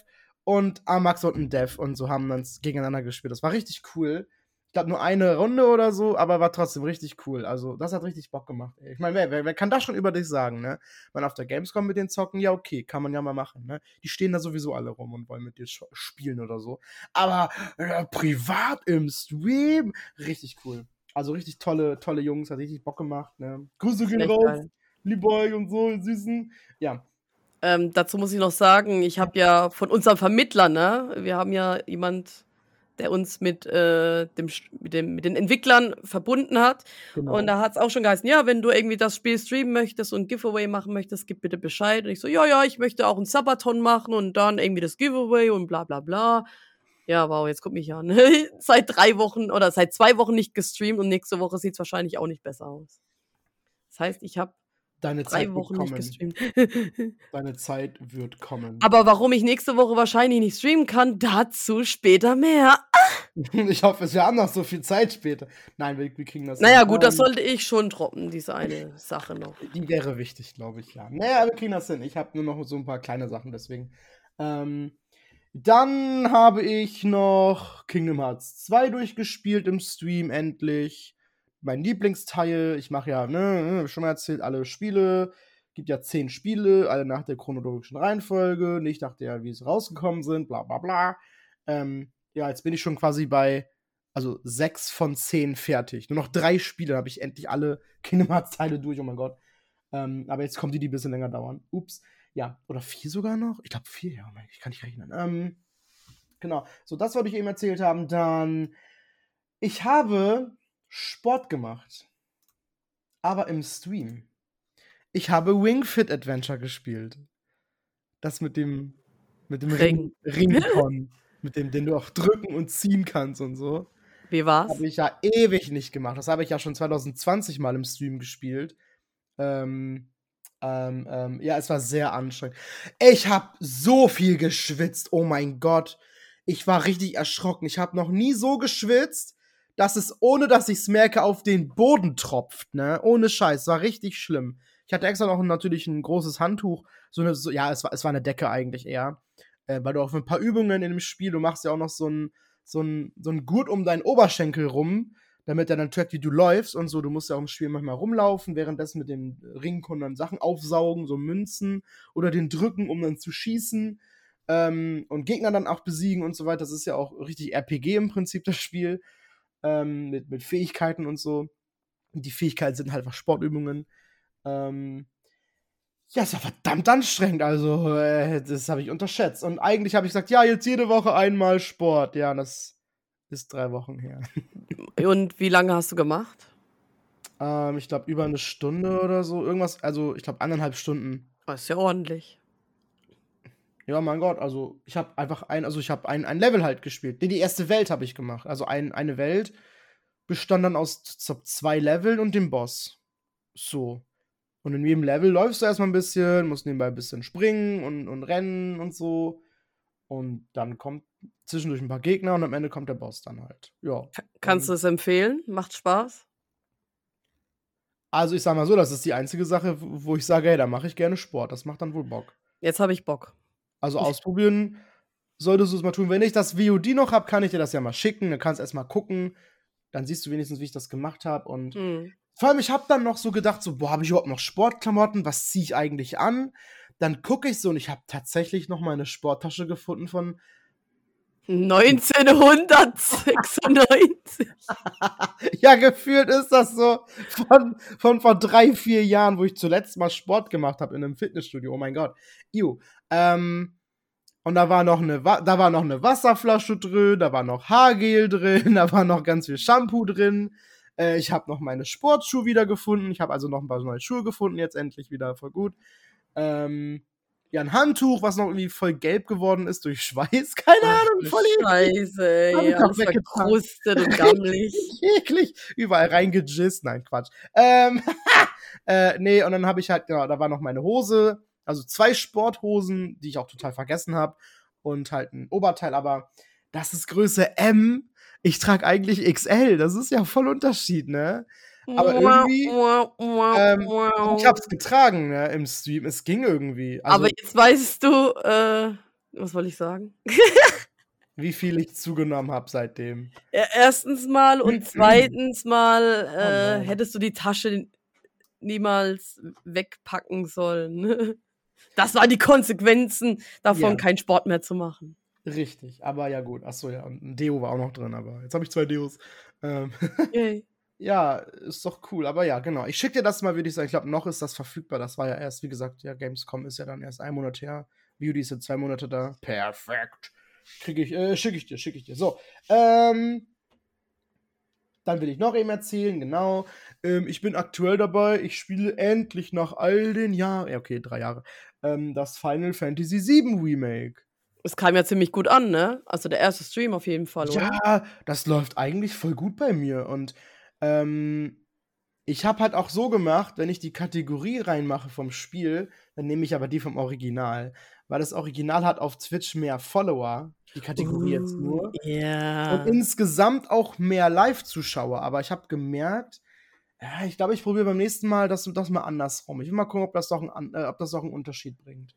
und Amax und ein Dev und so haben dann gegeneinander gespielt. Das war richtig cool glaube, nur eine Runde oder so, aber war trotzdem richtig cool. Also, das hat richtig Bock gemacht. Ey. Ich meine, wer, wer, wer, kann das schon über dich sagen, ne? Man auf der Gamescom mit denen zocken, ja, okay, kann man ja mal machen, ne? Die stehen da sowieso alle rum und wollen mit dir spielen oder so. Aber äh, privat im Stream, richtig cool. Also, richtig tolle, tolle Jungs, hat richtig Bock gemacht, ne? Grüße gehen raus, liebe euch und so, Süßen. Ja. Ähm, dazu muss ich noch sagen, ich habe ja von unserem Vermittler, ne? Wir haben ja jemand der uns mit, äh, dem, mit, dem, mit den Entwicklern verbunden hat. Genau. Und da hat es auch schon geheißen, ja, wenn du irgendwie das Spiel streamen möchtest und Giveaway machen möchtest, gib bitte Bescheid. Und ich so, ja, ja, ich möchte auch ein Sabaton machen und dann irgendwie das Giveaway und bla bla bla. Ja, wow, jetzt guck mich an. seit drei Wochen oder seit zwei Wochen nicht gestreamt und nächste Woche sieht es wahrscheinlich auch nicht besser aus. Das heißt, ich habe Deine Drei Zeit Wochen nicht gestreamt. Deine Zeit wird kommen. Aber warum ich nächste Woche wahrscheinlich nicht streamen kann, dazu später mehr. ich hoffe, wir haben noch so viel Zeit später. Nein, wir, wir kriegen das. Naja, hin. gut, das sollte ich schon droppen, diese eine Sache noch. Die wäre wichtig, glaube ich, ja. Naja, wir kriegen das hin. Ich habe nur noch so ein paar kleine Sachen, deswegen. Ähm, dann habe ich noch Kingdom Hearts 2 durchgespielt im Stream endlich mein Lieblingsteil. Ich mache ja, ne, ne, schon mal erzählt, alle Spiele. Gibt ja zehn Spiele, alle nach der chronologischen Reihenfolge, nicht nach der, wie sie rausgekommen sind, bla bla bla. Ähm, ja, jetzt bin ich schon quasi bei also sechs von zehn fertig. Nur noch drei Spiele habe ich endlich alle Kingdom Hearts Teile durch, oh mein Gott. Ähm, aber jetzt kommen die, die ein bisschen länger dauern. Ups. Ja, oder vier sogar noch? Ich glaube vier, ja, ich kann nicht rechnen. Ähm, genau. So, das wollte ich eben erzählt haben. Dann, ich habe Sport gemacht. Aber im Stream. Ich habe Wing Fit Adventure gespielt. Das mit dem, mit dem Ring. Ring Ringcon. mit dem, den du auch drücken und ziehen kannst und so. Wie war's? Habe ich ja ewig nicht gemacht. Das habe ich ja schon 2020 mal im Stream gespielt. Ähm, ähm, ähm, ja, es war sehr anstrengend. Ich habe so viel geschwitzt. Oh mein Gott. Ich war richtig erschrocken. Ich habe noch nie so geschwitzt, dass es, ohne dass ich es merke, auf den Boden tropft. Ne? Ohne Scheiß. War richtig schlimm. Ich hatte extra noch natürlich ein großes Handtuch. So eine, so, ja, es war, es war eine Decke eigentlich eher. Äh, weil du auch ein paar Übungen in dem Spiel, du machst ja auch noch so ein, so ein, so ein Gurt um deinen Oberschenkel rum damit er dann trackt, wie du läufst und so. Du musst ja auch im Spiel manchmal rumlaufen, währenddessen mit dem Ringkon dann Sachen aufsaugen, so Münzen oder den drücken, um dann zu schießen ähm, und Gegner dann auch besiegen und so weiter. Das ist ja auch richtig RPG im Prinzip, das Spiel. Ähm, mit, mit Fähigkeiten und so. Die Fähigkeiten sind halt einfach Sportübungen. Ähm, ja, es war verdammt anstrengend, also äh, das habe ich unterschätzt. Und eigentlich habe ich gesagt, ja, jetzt jede Woche einmal Sport. Ja, das ist drei Wochen her. Und wie lange hast du gemacht? Ähm, ich glaube, über eine Stunde oder so. Irgendwas, also ich glaube, anderthalb Stunden. Das ist ja ordentlich. Ja, mein Gott, also ich habe einfach ein, also ich habe ein, ein Level halt gespielt. Nee, die erste Welt habe ich gemacht. Also ein, eine Welt bestand dann aus zwei Leveln und dem Boss. So. Und in jedem Level läufst du erstmal ein bisschen, musst nebenbei ein bisschen springen und, und rennen und so. Und dann kommt zwischendurch ein paar Gegner und am Ende kommt der Boss dann halt. Ja. Kannst du es empfehlen? Macht Spaß? Also ich sag mal so, das ist die einzige Sache, wo ich sage, hey, da mache ich gerne Sport. Das macht dann wohl Bock. Jetzt habe ich Bock. Also ausprobieren solltest du es mal tun. Wenn ich das VOD noch habe, kann ich dir das ja mal schicken. Dann kannst du erst mal gucken. Dann siehst du wenigstens, wie ich das gemacht habe. Und mhm. vor allem, ich habe dann noch so gedacht, so, boah, habe ich überhaupt noch Sportklamotten? Was ziehe ich eigentlich an? Dann gucke ich so und ich habe tatsächlich noch meine Sporttasche gefunden von 1996. ja, gefühlt ist das so von, von vor drei, vier Jahren, wo ich zuletzt mal Sport gemacht habe in einem Fitnessstudio. Oh mein Gott. Iu. Ähm, und da war noch eine, da war noch eine Wasserflasche drin, da war noch Haargel drin, da war noch ganz viel Shampoo drin. Äh, ich habe noch meine Sportschuhe wieder gefunden. Ich habe also noch ein paar neue Schuhe gefunden, jetzt endlich wieder voll gut. Ähm, ja, ein Handtuch, was noch irgendwie voll gelb geworden ist durch Schweiß. Keine Ach, Ahnung, voll Scheiße, ey. Alles verkrustet und gammelig. Eklig. Überall reingejist. Nein, Quatsch. Ähm, äh, nee, und dann habe ich halt, genau, da war noch meine Hose. Also zwei Sporthosen, die ich auch total vergessen habe. Und halt ein Oberteil, aber das ist Größe M. Ich trage eigentlich XL. Das ist ja voll Unterschied, ne? Aber irgendwie, ähm, ich hab's getragen ne, im Stream. Es ging irgendwie. Also, Aber jetzt weißt du, äh, was wollte ich sagen? wie viel ich zugenommen habe seitdem. Ja, erstens mal und zweitens mal äh, oh hättest du die Tasche niemals wegpacken sollen. Das waren die Konsequenzen davon, ja. keinen Sport mehr zu machen. Richtig, aber ja gut. Achso, ja, und ein Deo war auch noch drin, aber jetzt habe ich zwei Deos. Ähm. Yay. Ja, ist doch cool. Aber ja, genau. Ich schicke dir das mal, würde ich sagen. Ich glaube, noch ist das verfügbar. Das war ja erst, wie gesagt, ja, Gamescom ist ja dann erst ein Monat her. Beauty ist jetzt zwei Monate da. Perfekt. Kriege ich, äh, schicke ich dir, schicke ich dir. So, ähm, dann will ich noch eben erzählen, genau. Ähm, ich bin aktuell dabei. Ich spiele endlich nach all den Jahren, ja, okay, drei Jahre, ähm, das Final Fantasy VII Remake. Es kam ja ziemlich gut an, ne? Also der erste Stream auf jeden Fall, oder? Ja, das läuft eigentlich voll gut bei mir und ähm, ich habe halt auch so gemacht, wenn ich die Kategorie reinmache vom Spiel, dann nehme ich aber die vom Original. Weil das Original hat auf Twitch mehr Follower, die Kategorie uh, jetzt nur. Yeah. Und insgesamt auch mehr Live-Zuschauer. Aber ich habe gemerkt, ja, ich glaube, ich probiere beim nächsten Mal das, das mal andersrum. Ich will mal gucken, ob das doch, äh, ob das doch einen Unterschied bringt.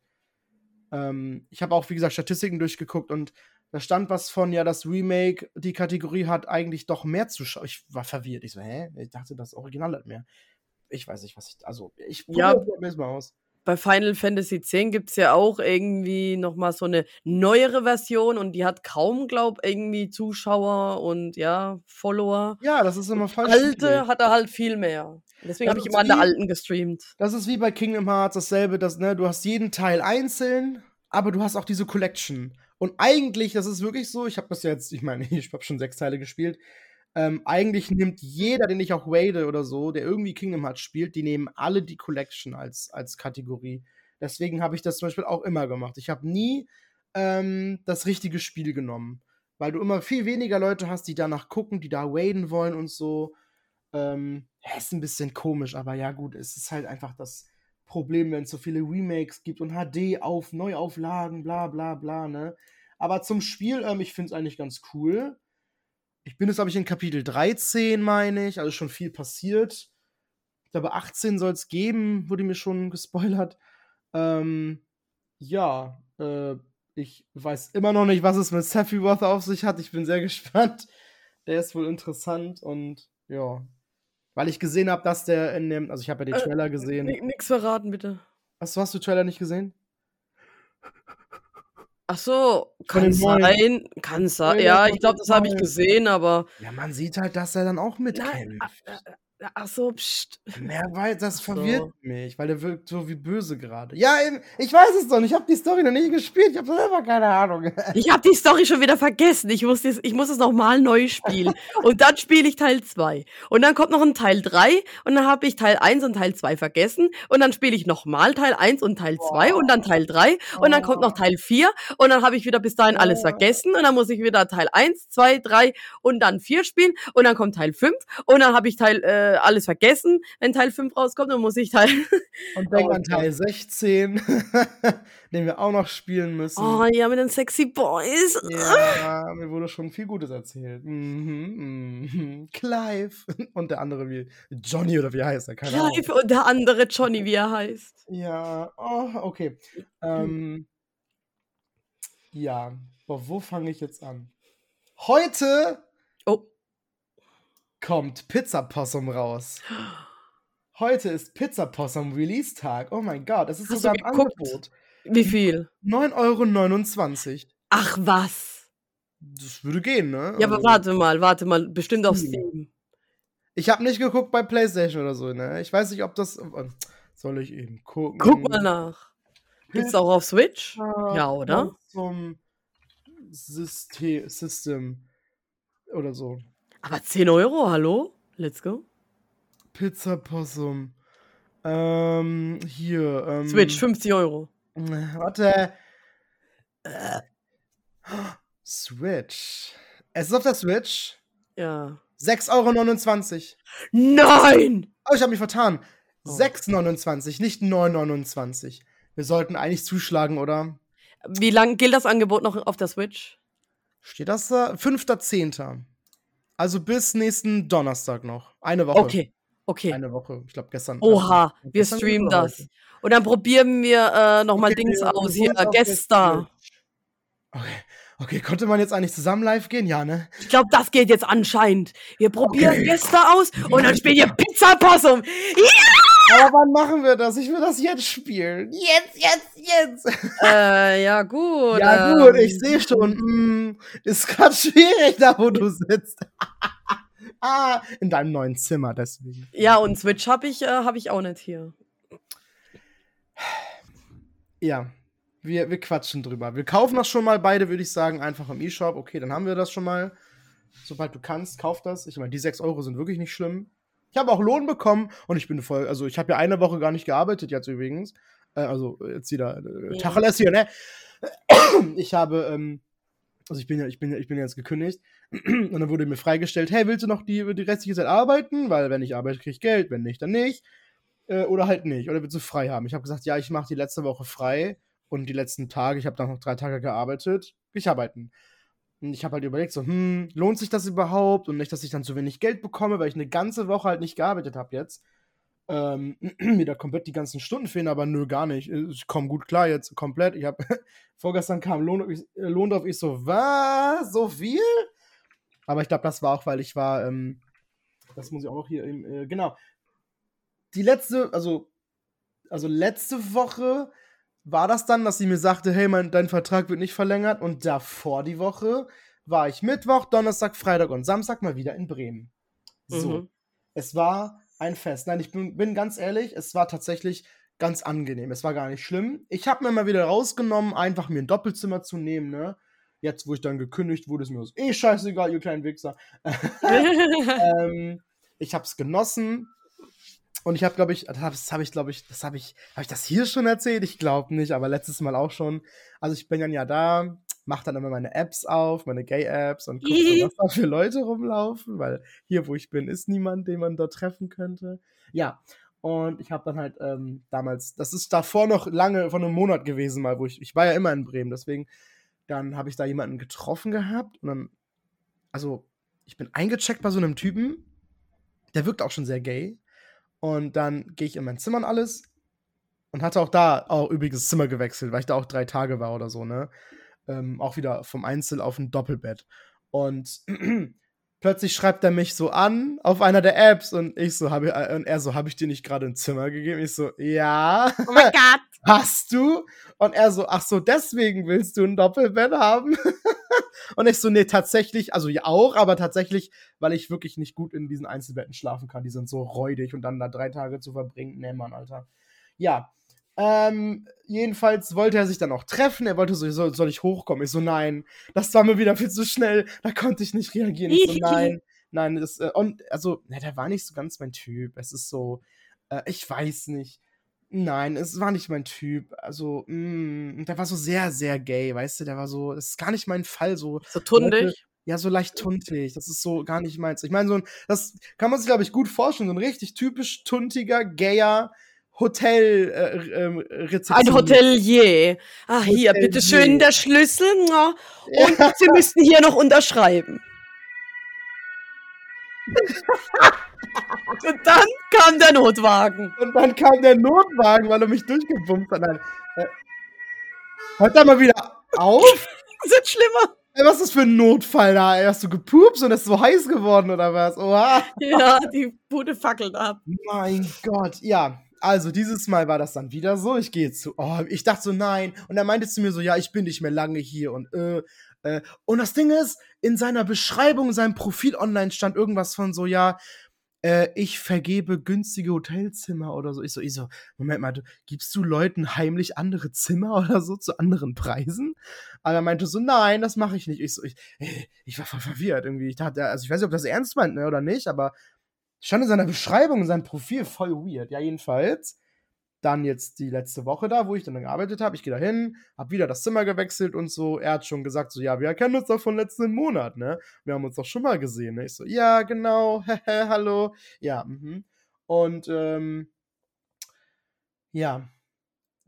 Ähm, ich habe auch, wie gesagt, Statistiken durchgeguckt und da stand was von, ja, das Remake, die Kategorie hat eigentlich doch mehr Zuschauer. Ich war verwirrt. Ich so, hä? Ich dachte, das Original hat mehr. Ich weiß nicht, was ich. Also, ich ja, mir mal aus. bei Final Fantasy X gibt es ja auch irgendwie nochmal so eine neuere Version und die hat kaum, glaub, irgendwie Zuschauer und ja, Follower. Ja, das ist immer falsch. Alte hat er halt viel mehr. Deswegen habe ich immer an der alten gestreamt. Das ist wie bei Kingdom Hearts dasselbe, dass, ne, du hast jeden Teil einzeln, aber du hast auch diese Collection. Und eigentlich, das ist wirklich so, ich habe das jetzt, ich meine, ich habe schon sechs Teile gespielt. Ähm, eigentlich nimmt jeder, den ich auch wade oder so, der irgendwie Kingdom Hearts spielt, die nehmen alle die Collection als, als Kategorie. Deswegen habe ich das zum Beispiel auch immer gemacht. Ich habe nie ähm, das richtige Spiel genommen. Weil du immer viel weniger Leute hast, die danach gucken, die da waden wollen und so. Ähm, ist ein bisschen komisch, aber ja, gut, es ist halt einfach das Problem, wenn es so viele Remakes gibt und HD auf Neuauflagen, bla bla bla, ne? Aber zum Spiel, ähm, ich finde es eigentlich ganz cool. Ich bin jetzt, glaube ich, in Kapitel 13, meine ich, also schon viel passiert. Ich glaube, 18 soll es geben, wurde mir schon gespoilert. Ähm, ja, äh, ich weiß immer noch nicht, was es mit Sephiroth auf sich hat. Ich bin sehr gespannt. Der ist wohl interessant und ja. Weil ich gesehen habe, dass der in dem, also ich habe ja den äh, Trailer gesehen. Nix verraten, bitte. Hast du, hast du Trailer nicht gesehen? Ach so, kann sein, kann sein. Ja, ich glaube, das habe ich gesehen, aber. Ja, man sieht halt, dass er dann auch mitkämpft. Ach so, pst. Mehr weil das verwirrt so. mich, weil der wirkt so wie böse gerade. Ja, ich weiß es doch nicht. Ich habe die Story noch nie gespielt. Ich habe selber keine Ahnung. Ich habe die Story schon wieder vergessen. Ich muss, das, ich muss es nochmal neu spielen. und dann spiele ich Teil 2. Und dann kommt noch ein Teil 3. Und dann habe ich Teil 1 und Teil 2 vergessen. Und dann spiele ich nochmal Teil 1 und Teil 2 und dann Teil 3. Und dann kommt noch Teil 4. Und dann habe ich wieder bis dahin alles vergessen. Und dann muss ich wieder Teil 1, 2, 3 und dann 4 spielen. Und dann kommt Teil 5. Und dann habe ich Teil äh, alles vergessen, wenn Teil 5 rauskommt, dann muss ich Teil. Und denk an Teil 16, den wir auch noch spielen müssen. Oh ja, mit den Sexy Boys. Ja, mir wurde schon viel Gutes erzählt. Mhm, mhm. Clive. Und der andere wie Johnny oder wie heißt er? Keine Clive Ahnung. und der andere Johnny, wie er heißt. Ja, oh, okay. Ähm, ja, Boah, wo fange ich jetzt an? Heute oh kommt Pizza Possum raus. Heute ist Pizza Possum Release-Tag. Oh mein Gott, es ist Hast sogar im Angebot. Wie viel? 9,29 Euro. Ach was. Das würde gehen, ne? Ja, also, aber warte mal, warte mal. Bestimmt auf Steam. Ich habe nicht geguckt bei PlayStation oder so, ne? Ich weiß nicht, ob das. Oh, soll ich eben gucken? Guck mal nach. Gibt's auch auf Switch? Ja, oder? Zum System, System oder so. Aber 10 Euro, hallo? Let's go. Pizza Possum. Ähm, hier. Ähm, Switch, 50 Euro. Warte. Äh. Switch. Es ist auf der Switch. Ja. 6,29 Euro. Nein! Oh, ich habe mich vertan. Oh. 6,29, nicht 9,29. Wir sollten eigentlich zuschlagen, oder? Wie lange gilt das Angebot noch auf der Switch? Steht das da? 5.10. Also bis nächsten Donnerstag noch. Eine Woche. Okay. Okay. Eine Woche. Ich glaube gestern. Oha, also, wir streamen das. Und dann probieren wir äh, nochmal okay, Dings aus hier. Gestern. Okay. Okay, konnte man jetzt eigentlich zusammen live gehen? Ja, ne? Ich glaube, das geht jetzt anscheinend. Wir probieren okay. Gäste aus und dann spielen wir Pizza Possum. Ja! Aber wann machen wir das? Ich will das jetzt spielen. Jetzt, jetzt, jetzt. Äh, ja, gut. Ja, gut, ich ähm. sehe schon. Mh, ist gerade schwierig, da wo du sitzt. ah, in deinem neuen Zimmer, deswegen. Ja, und Switch habe ich, äh, hab ich auch nicht hier. Ja, wir, wir quatschen drüber. Wir kaufen das schon mal beide, würde ich sagen, einfach im E-Shop. Okay, dann haben wir das schon mal. Sobald du kannst, kauf das. Ich meine, die 6 Euro sind wirklich nicht schlimm. Ich habe auch Lohn bekommen und ich bin voll, also ich habe ja eine Woche gar nicht gearbeitet jetzt übrigens. Äh, also jetzt wieder äh, ja. Tacheles hier, ne? Ich habe, ähm, also ich bin ja, ich bin, ich bin jetzt gekündigt und dann wurde mir freigestellt, hey, willst du noch die, die restliche Zeit arbeiten? Weil wenn ich arbeite, kriege ich Geld, wenn nicht, dann nicht. Äh, oder halt nicht. Oder willst du frei haben? Ich habe gesagt, ja, ich mache die letzte Woche frei und die letzten Tage, ich habe dann noch drei Tage gearbeitet, ich arbeiten. Und ich habe halt überlegt, so, hm, lohnt sich das überhaupt? Und nicht, dass ich dann zu wenig Geld bekomme, weil ich eine ganze Woche halt nicht gearbeitet habe jetzt. Ähm, mir da komplett die ganzen Stunden fehlen, aber nö, gar nicht. Ich komme gut klar jetzt, komplett. Ich habe, vorgestern kam Lohn, ich, Lohn drauf, ich so, was? So viel? Aber ich glaube, das war auch, weil ich war, ähm, das muss ich auch noch hier, äh, genau. Die letzte, also also letzte Woche war das dann, dass sie mir sagte, hey, mein, dein Vertrag wird nicht verlängert. Und davor die Woche war ich Mittwoch, Donnerstag, Freitag und Samstag mal wieder in Bremen. So. Mhm. Es war ein Fest. Nein, ich bin, bin ganz ehrlich, es war tatsächlich ganz angenehm. Es war gar nicht schlimm. Ich habe mir mal wieder rausgenommen, einfach mir ein Doppelzimmer zu nehmen, ne? Jetzt, wo ich dann gekündigt wurde, ist mir das eh scheißegal, ihr kleinen Wichser. ähm, ich habe es genossen. Und ich habe, glaube ich, das habe ich, glaube ich, das habe ich, habe ich das hier schon erzählt? Ich glaube nicht, aber letztes Mal auch schon. Also ich bin dann ja da, mache dann immer meine Apps auf, meine Gay-Apps und gucke, so, was da für Leute rumlaufen, weil hier, wo ich bin, ist niemand, den man dort treffen könnte. Ja, und ich habe dann halt ähm, damals, das ist davor noch lange, von einem Monat gewesen mal, wo ich, ich war ja immer in Bremen, deswegen, dann habe ich da jemanden getroffen gehabt und dann, also, ich bin eingecheckt bei so einem Typen, der wirkt auch schon sehr gay. Und dann gehe ich in mein Zimmer und alles und hatte auch da auch übrigens Zimmer gewechselt, weil ich da auch drei Tage war oder so, ne? Ähm, auch wieder vom Einzel auf ein Doppelbett. Und plötzlich schreibt er mich so an auf einer der Apps und ich so habe äh, und er so habe ich dir nicht gerade ein Zimmer gegeben? Ich so ja. Oh mein Gott. Hast du? Und er so ach so deswegen willst du ein Doppelbett haben? Und ich so nee tatsächlich also ja auch aber tatsächlich weil ich wirklich nicht gut in diesen Einzelbetten schlafen kann. Die sind so räudig und dann da drei Tage zu verbringen. Nee Mann Alter. Ja ähm, jedenfalls wollte er sich dann auch treffen. Er wollte so, soll, soll ich hochkommen? Ich so, nein. Das war mir wieder viel zu schnell. Da konnte ich nicht reagieren. Ich so, nein. Nein, das, äh, und, also, ne, der war nicht so ganz mein Typ. Es ist so, äh, ich weiß nicht. Nein, es war nicht mein Typ. Also, mh, der war so sehr, sehr gay, weißt du? Der war so, das ist gar nicht mein Fall. So, so tundig. Ja, so leicht tuntig. Das ist so gar nicht meins. Ich meine, so ein, das kann man sich, glaube ich, gut vorstellen. So ein richtig typisch tuntiger, gayer, Hotel äh, ähm, Rezeption. Ein Hotelier. Ach, hier, Hotelier. bitteschön, der Schlüssel. Und Ja. Sie müssten hier noch unterschreiben. Und dann kam der Notwagen. Und dann kam der Notwagen, weil er mich durchgebumst hat. Äh, Hört da mal wieder auf? Das wird schlimmer. Ey, Was ist das für ein Notfall da? Ey, Hast du gepupst und ist so heiß geworden oder was? Oha. Ja, die Bude fackelt ab. Mein Gott, ja. Also dieses Mal war das dann wieder so. Ich gehe zu. Oh, ich dachte so, nein. Und er meinte zu mir so, ja, ich bin nicht mehr lange hier und äh, äh. Und das Ding ist, in seiner Beschreibung, in seinem Profil online stand irgendwas von so, ja, äh, ich vergebe günstige Hotelzimmer oder so. Ich so, ich so, Moment mal, du, gibst du Leuten heimlich andere Zimmer oder so zu anderen Preisen? Aber er meinte so, nein, das mache ich nicht. Ich so, ich, äh, ich war voll verwirrt irgendwie. Ich dachte, also ich weiß nicht, ob das ernst meint, ne, oder nicht, aber stand in seiner Beschreibung, in seinem Profil voll weird. Ja, jedenfalls. Dann jetzt die letzte Woche da, wo ich dann gearbeitet habe. Ich gehe da hin, habe wieder das Zimmer gewechselt und so. Er hat schon gesagt, so, ja, wir erkennen uns doch von letzten Monat, ne? Wir haben uns doch schon mal gesehen, ne? Ich so, ja, genau, hehe, hallo. Ja, mhm. Und, ähm, ja.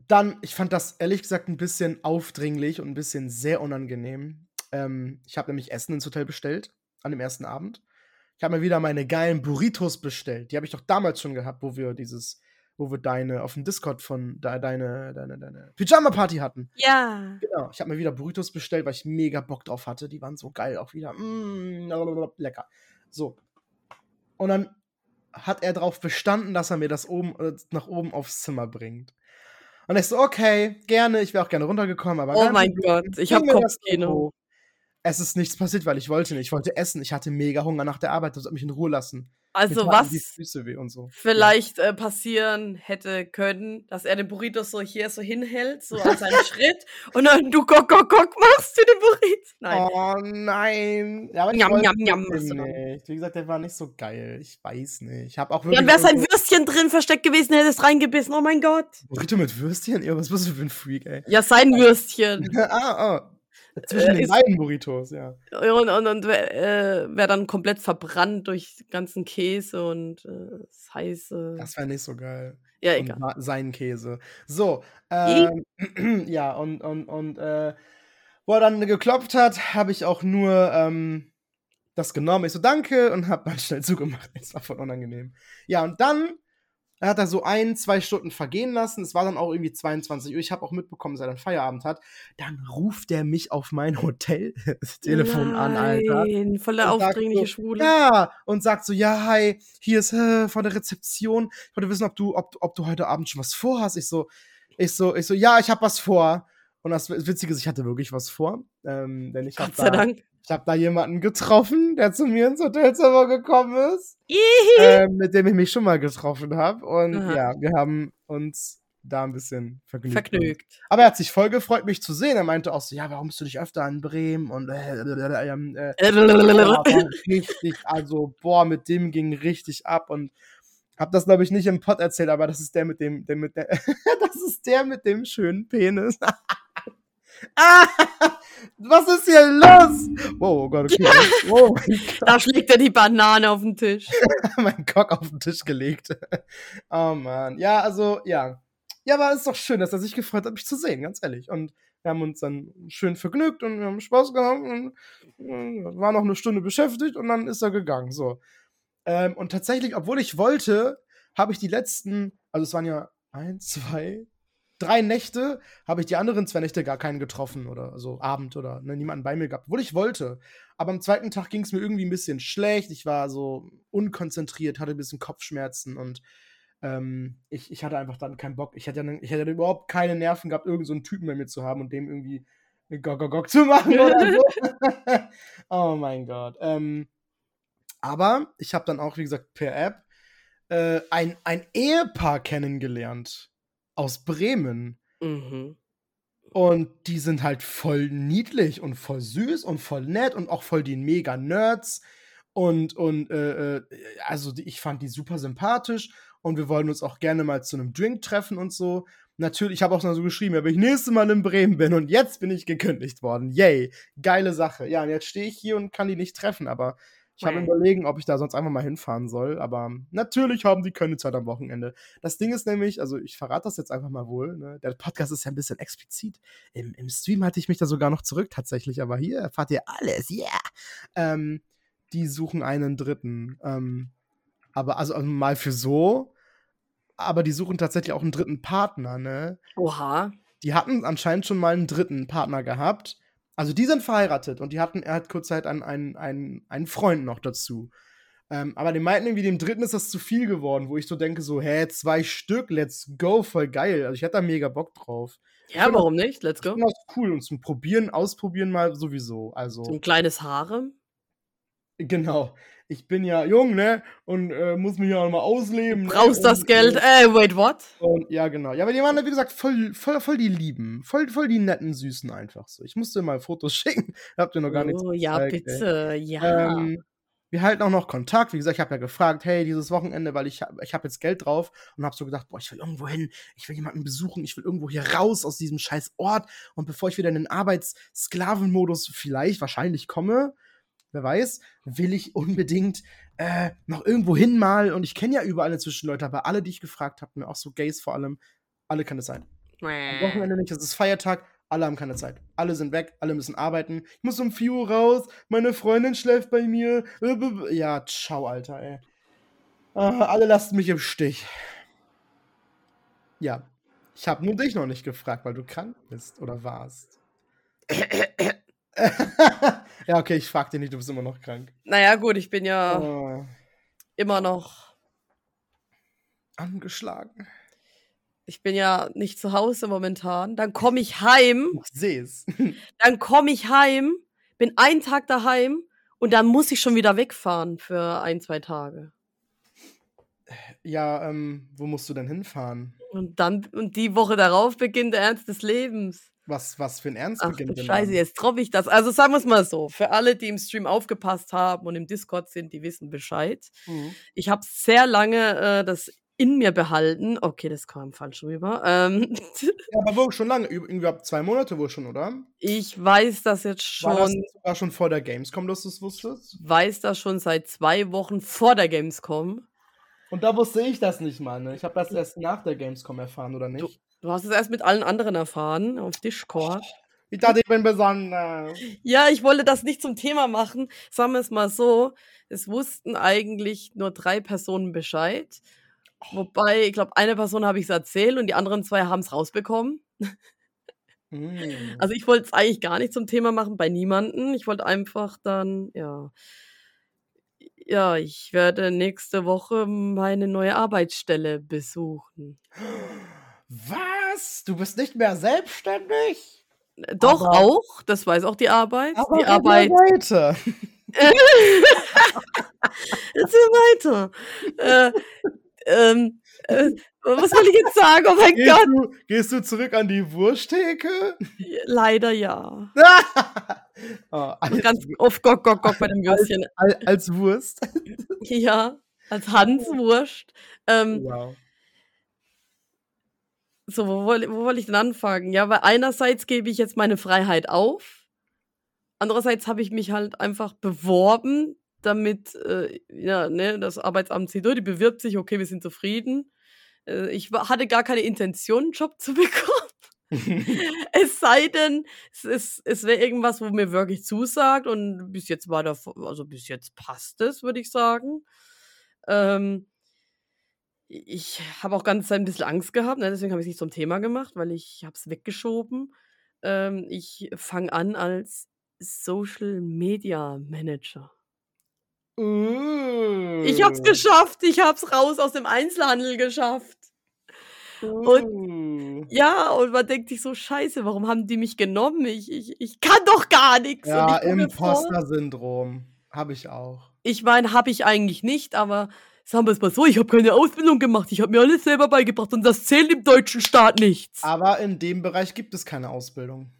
Dann, ich fand das ehrlich gesagt ein bisschen aufdringlich und ein bisschen sehr unangenehm. Ähm, ich habe nämlich Essen ins Hotel bestellt, an dem ersten Abend. Ich habe mir wieder meine geilen Burritos bestellt. Die habe ich doch damals schon gehabt, wo wir dieses, wo wir deine, auf dem Discord von de, deine, deine, deine Pyjama-Party hatten. Ja. Genau, ich habe mir wieder Burritos bestellt, weil ich mega Bock drauf hatte. Die waren so geil auch wieder. Mm, lecker. So. Und dann hat er darauf bestanden, dass er mir das oben, äh, nach oben aufs Zimmer bringt. Und ich so, okay, gerne, ich wäre auch gerne runtergekommen, aber. Oh mein. Gott, ich Bring hab mir das Kopfkino. Es ist nichts passiert, weil ich wollte nicht. Ich wollte essen. Ich hatte mega Hunger nach der Arbeit. Das hat mich in Ruhe lassen. Also taten die was Füße weh und so. vielleicht äh, passieren hätte können, dass er den Burrito so hier so hinhält, so als einen Schritt, und dann du Gok Gok Gok machst für den Burrito. Nein. Oh nein. Ja, aber machst du dann. nicht. Wie gesagt, der war nicht so geil. Ich weiß nicht. Ich habe auch wirklich. Dann wäre sein Würstchen drin versteckt gewesen, hätte es reingebissen. Oh mein Gott. Burrito mit Würstchen? Ja, was bist du für ein Freak, ey? Ja, sein Würstchen. ah, oh. Zwischen Äh, den beiden Burritos, ja. Und, und, und äh, wäre dann komplett verbrannt durch den ganzen Käse und äh, das heiße. Das wäre nicht so geil. ja, Und egal. wa- seinen Käse. So, ähm, ja, und, und, und, äh, wo er dann geklopft hat, habe ich auch nur ähm, das genommen. Ich so, danke, und habe mal schnell zugemacht. Es war voll unangenehm. Ja, und dann Er hat da so ein, zwei Stunden vergehen lassen. Es war dann auch irgendwie 22 Uhr. Ich habe auch mitbekommen, dass er dann Feierabend hat. Dann ruft er mich auf mein Hotel-Telefon an, Alter. Nein, voll der aufdringliche so, Schwule. Ja, und sagt so, ja, hi, hier ist äh, von der Rezeption. Ich wollte wissen, ob du, ob, ob du heute Abend schon was vorhast. Ich so, ich so, ich so, ja, ich habe was vor. Und das Witzige ist, ich hatte wirklich was vor. Ähm, denn ich habe Gott sei da, Dank. Ich hab da jemanden getroffen, der zu mir ins Hotelzimmer gekommen ist, ähm, mit dem ich mich schon mal getroffen habe. Und Aha. ja, wir haben uns da ein bisschen vergnügt. Vergnügt. Aber er hat sich voll gefreut, mich zu sehen. Er meinte auch so, ja, warum bist du nicht öfter in Bremen? Und äh, äh, ähm, äh, ja, war richtig, also, boah, mit dem ging richtig ab und hab das, glaube ich, nicht im Pod erzählt, aber das ist der mit dem, der mit der, das ist der mit dem schönen Penis. ah, was ist hier los? Wow, oh Gott, okay. Mein Da schlägt er die Banane auf den Tisch. mein Cock auf den Tisch gelegt. oh man. Ja, also, ja. Ja, aber es ist doch schön, dass er sich gefreut hat, mich zu sehen, ganz ehrlich. Und wir haben uns dann schön vergnügt und wir haben Spaß gehabt und äh, war noch eine Stunde beschäftigt und dann ist er gegangen. So. Ähm, und tatsächlich, obwohl ich wollte, habe ich die letzten, also es waren ja eins, zwei, drei Nächte, habe ich die anderen zwei Nächte gar keinen getroffen oder so Abend oder ne, niemanden bei mir gehabt, obwohl ich wollte. Aber am zweiten Tag ging es mir irgendwie ein bisschen schlecht. Ich war so unkonzentriert, hatte ein bisschen Kopfschmerzen und ähm, ich, ich hatte einfach dann keinen Bock. Ich hätte, ja- ich hätte überhaupt keine Nerven gehabt, irgendeinen so einen Typen bei mir zu haben und dem irgendwie Gog, Gog, Gog zu machen oder so. oh mein Gott. Ähm, aber ich habe dann auch, wie gesagt, per App äh, ein, ein Ehepaar kennengelernt aus Bremen. Mhm. Und die sind halt voll niedlich und voll süß und voll nett und auch voll die mega Nerds. Und, und äh, äh, also die, ich fand die super sympathisch und wir wollen uns auch gerne mal zu einem Drink treffen und so. Natürlich, ich habe auch noch so geschrieben, ob ich nächstes Mal in Bremen bin und jetzt bin ich gekündigt worden. Yay, geile Sache. Ja, und jetzt stehe ich hier und kann die nicht treffen, aber ich habe überlegen, ob ich da sonst einfach mal hinfahren soll. Aber natürlich haben die keine Zeit am Wochenende. Das Ding ist nämlich, also ich verrate das jetzt einfach mal wohl, ne? der Podcast ist ja ein bisschen explizit. Im, Im Stream hatte ich mich da sogar noch zurück tatsächlich, aber hier erfahrt ihr alles, yeah! Ähm, die suchen einen Dritten. Ähm, aber also also mal für so, aber die suchen tatsächlich auch einen dritten Partner, ne? Oha. Die hatten anscheinend schon mal einen dritten Partner gehabt. Also die sind verheiratet und die hatten, er hat kurzzeit einen, einen, einen, einen Freund noch dazu. Ähm, aber die meinten irgendwie, dem dritten ist das zu viel geworden, wo ich so denke, so, hä, zwei Stück, let's go, voll geil. Also ich hätte da mega Bock drauf. Ja, find warum nicht? Let's go. das cool und zum Probieren, Ausprobieren mal sowieso. Also. So ein kleines Harem. Genau. Ich bin ja jung, ne? Und äh, muss mich ja noch mal ausleben. Brauchst ne? das und, Geld. Äh, Äh, wait, what? und, ja, genau. Ja, aber die waren, wie gesagt, voll, voll, voll die Lieben. Voll, voll die netten Süßen einfach so. Ich musste mal Fotos schicken. Habt ihr noch gar nichts Oh, ja, gezeigt, ey. bitte. Ja. Ähm, wir halten auch noch Kontakt. Wie gesagt, ich habe ja gefragt, hey, dieses Wochenende, weil ich, ich habe jetzt Geld drauf und habe so gedacht, boah, ich will irgendwo hin, ich will jemanden besuchen, ich will irgendwo hier raus aus diesem scheiß Ort. Und bevor ich wieder in den Arbeitssklavenmodus vielleicht, wahrscheinlich komme, wer weiß, will ich unbedingt äh, noch irgendwo hin mal. Und ich kenne ja überall inzwischen Leute, aber alle, die ich gefragt habe, auch so Gays vor allem, alle kann es sein. Am Wochenende nicht, es ist Feiertag, alle haben keine Zeit. Alle sind weg, alle müssen arbeiten. Ich muss um 4 Uhr raus, meine Freundin schläft bei mir. Ja, ciao, Alter, ey. Ah, alle lassen mich im Stich. Ja, ich habe nur dich noch nicht gefragt, weil du krank bist oder warst. ja, okay, ich frag dich nicht, du bist immer noch krank. Naja, gut, ich bin ja Oh, immer noch. angeschlagen. Ich bin ja nicht zu Hause momentan. Dann komme ich heim. Ich seh's. Dann komme ich heim. Bin einen Tag daheim. Und dann muss ich schon wieder wegfahren für ein, zwei Tage. ja, ähm, wo musst du denn hinfahren? Und dann, und die Woche darauf beginnt der Ernst des Lebens. Was, was für ein Ach Ernstbeginn du denn Scheiße, jetzt droppe ich das. Also sagen wir es mal so. Für alle, die im Stream aufgepasst haben und im Discord sind, die wissen Bescheid. Mhm. Ich habe sehr lange äh, das in mir behalten. Okay, das kam falsch rüber. Ähm, Ja, aber wohl schon lange, Üb- irgendwie ab zwei Monate wohl schon, oder? ich weiß das jetzt War das schon, sogar schon vor der Gamescom, dass du es wusstest? weiß das schon seit zwei Wochen vor der Gamescom. Und da wusste ich das nicht mal, ne? Ich habe das erst nach der Gamescom erfahren, oder nicht? Du hast es erst mit allen anderen erfahren auf Discord. Ich dachte, ich bin besonders. Ja, ich wollte das nicht zum Thema machen. Sagen wir es mal so. Es wussten eigentlich nur drei Personen Bescheid. Wobei, ich glaube, eine Person habe ich's erzählt und die anderen 2 haben's rausbekommen. Hm. Also, ich wollte es eigentlich gar nicht zum Thema machen, bei niemanden. Ich wollte einfach dann ja ja, ich werde nächste Woche meine neue Arbeitsstelle besuchen. Was? Du bist nicht mehr selbstständig? Äh, doch, Aber auch, das weiß auch die Arbeit. aber Die Arbeit weiter. Erzähl weiter. Äh, ähm, äh, was soll ich jetzt sagen? Oh mein Gehst Gott. du gehst du zurück an die Wursttheke? Leider ja. Oh, als ganz oft Gok, Gok, Gok bei dem als Würstchen. al als Wurst? Ja, als Hanswurst. Ähm Wow. So, wo woll wo wollte ich denn anfangen? Ja, weil einerseits gebe ich jetzt meine Freiheit auf. Andererseits habe ich mich halt einfach beworben, damit, äh, ja, ne, das Arbeitsamt sieht: „Oh, die bewirbt sich, okay, wir sind zufrieden.“ Äh, ich hatte gar keine Intention, 'n Job zu bekommen. Es sei denn, es ist es wäre irgendwas, wo mir wirklich zusagt und bis jetzt war v also, bis jetzt passt es, würde ich sagen. Ähm ich habe auch ganze Zeit 'n bisschen Angst gehabt, ne, deswegen habe ich's nicht zum Thema gemacht, weil ich habe es weggeschoben. Ähm, ich fange an als Social Media Manager. Ich habe es geschafft. Ich habe es raus aus dem Einzelhandel geschafft. Und Uh. ja, und man denkt sich so: „Scheiße, warum haben die mich genommen? Ich ich ich kann doch gar nix.“ Und Ja, ich Imposter-Syndrom habe ich auch. Ich meine, habe ich eigentlich nicht, aber sagen wir's mal so, ich habe keine Ausbildung gemacht. Ich habe mir alles selber beigebracht und das zählt im deutschen Staat nichts. Aber in dem Bereich gibt es keine Ausbildung.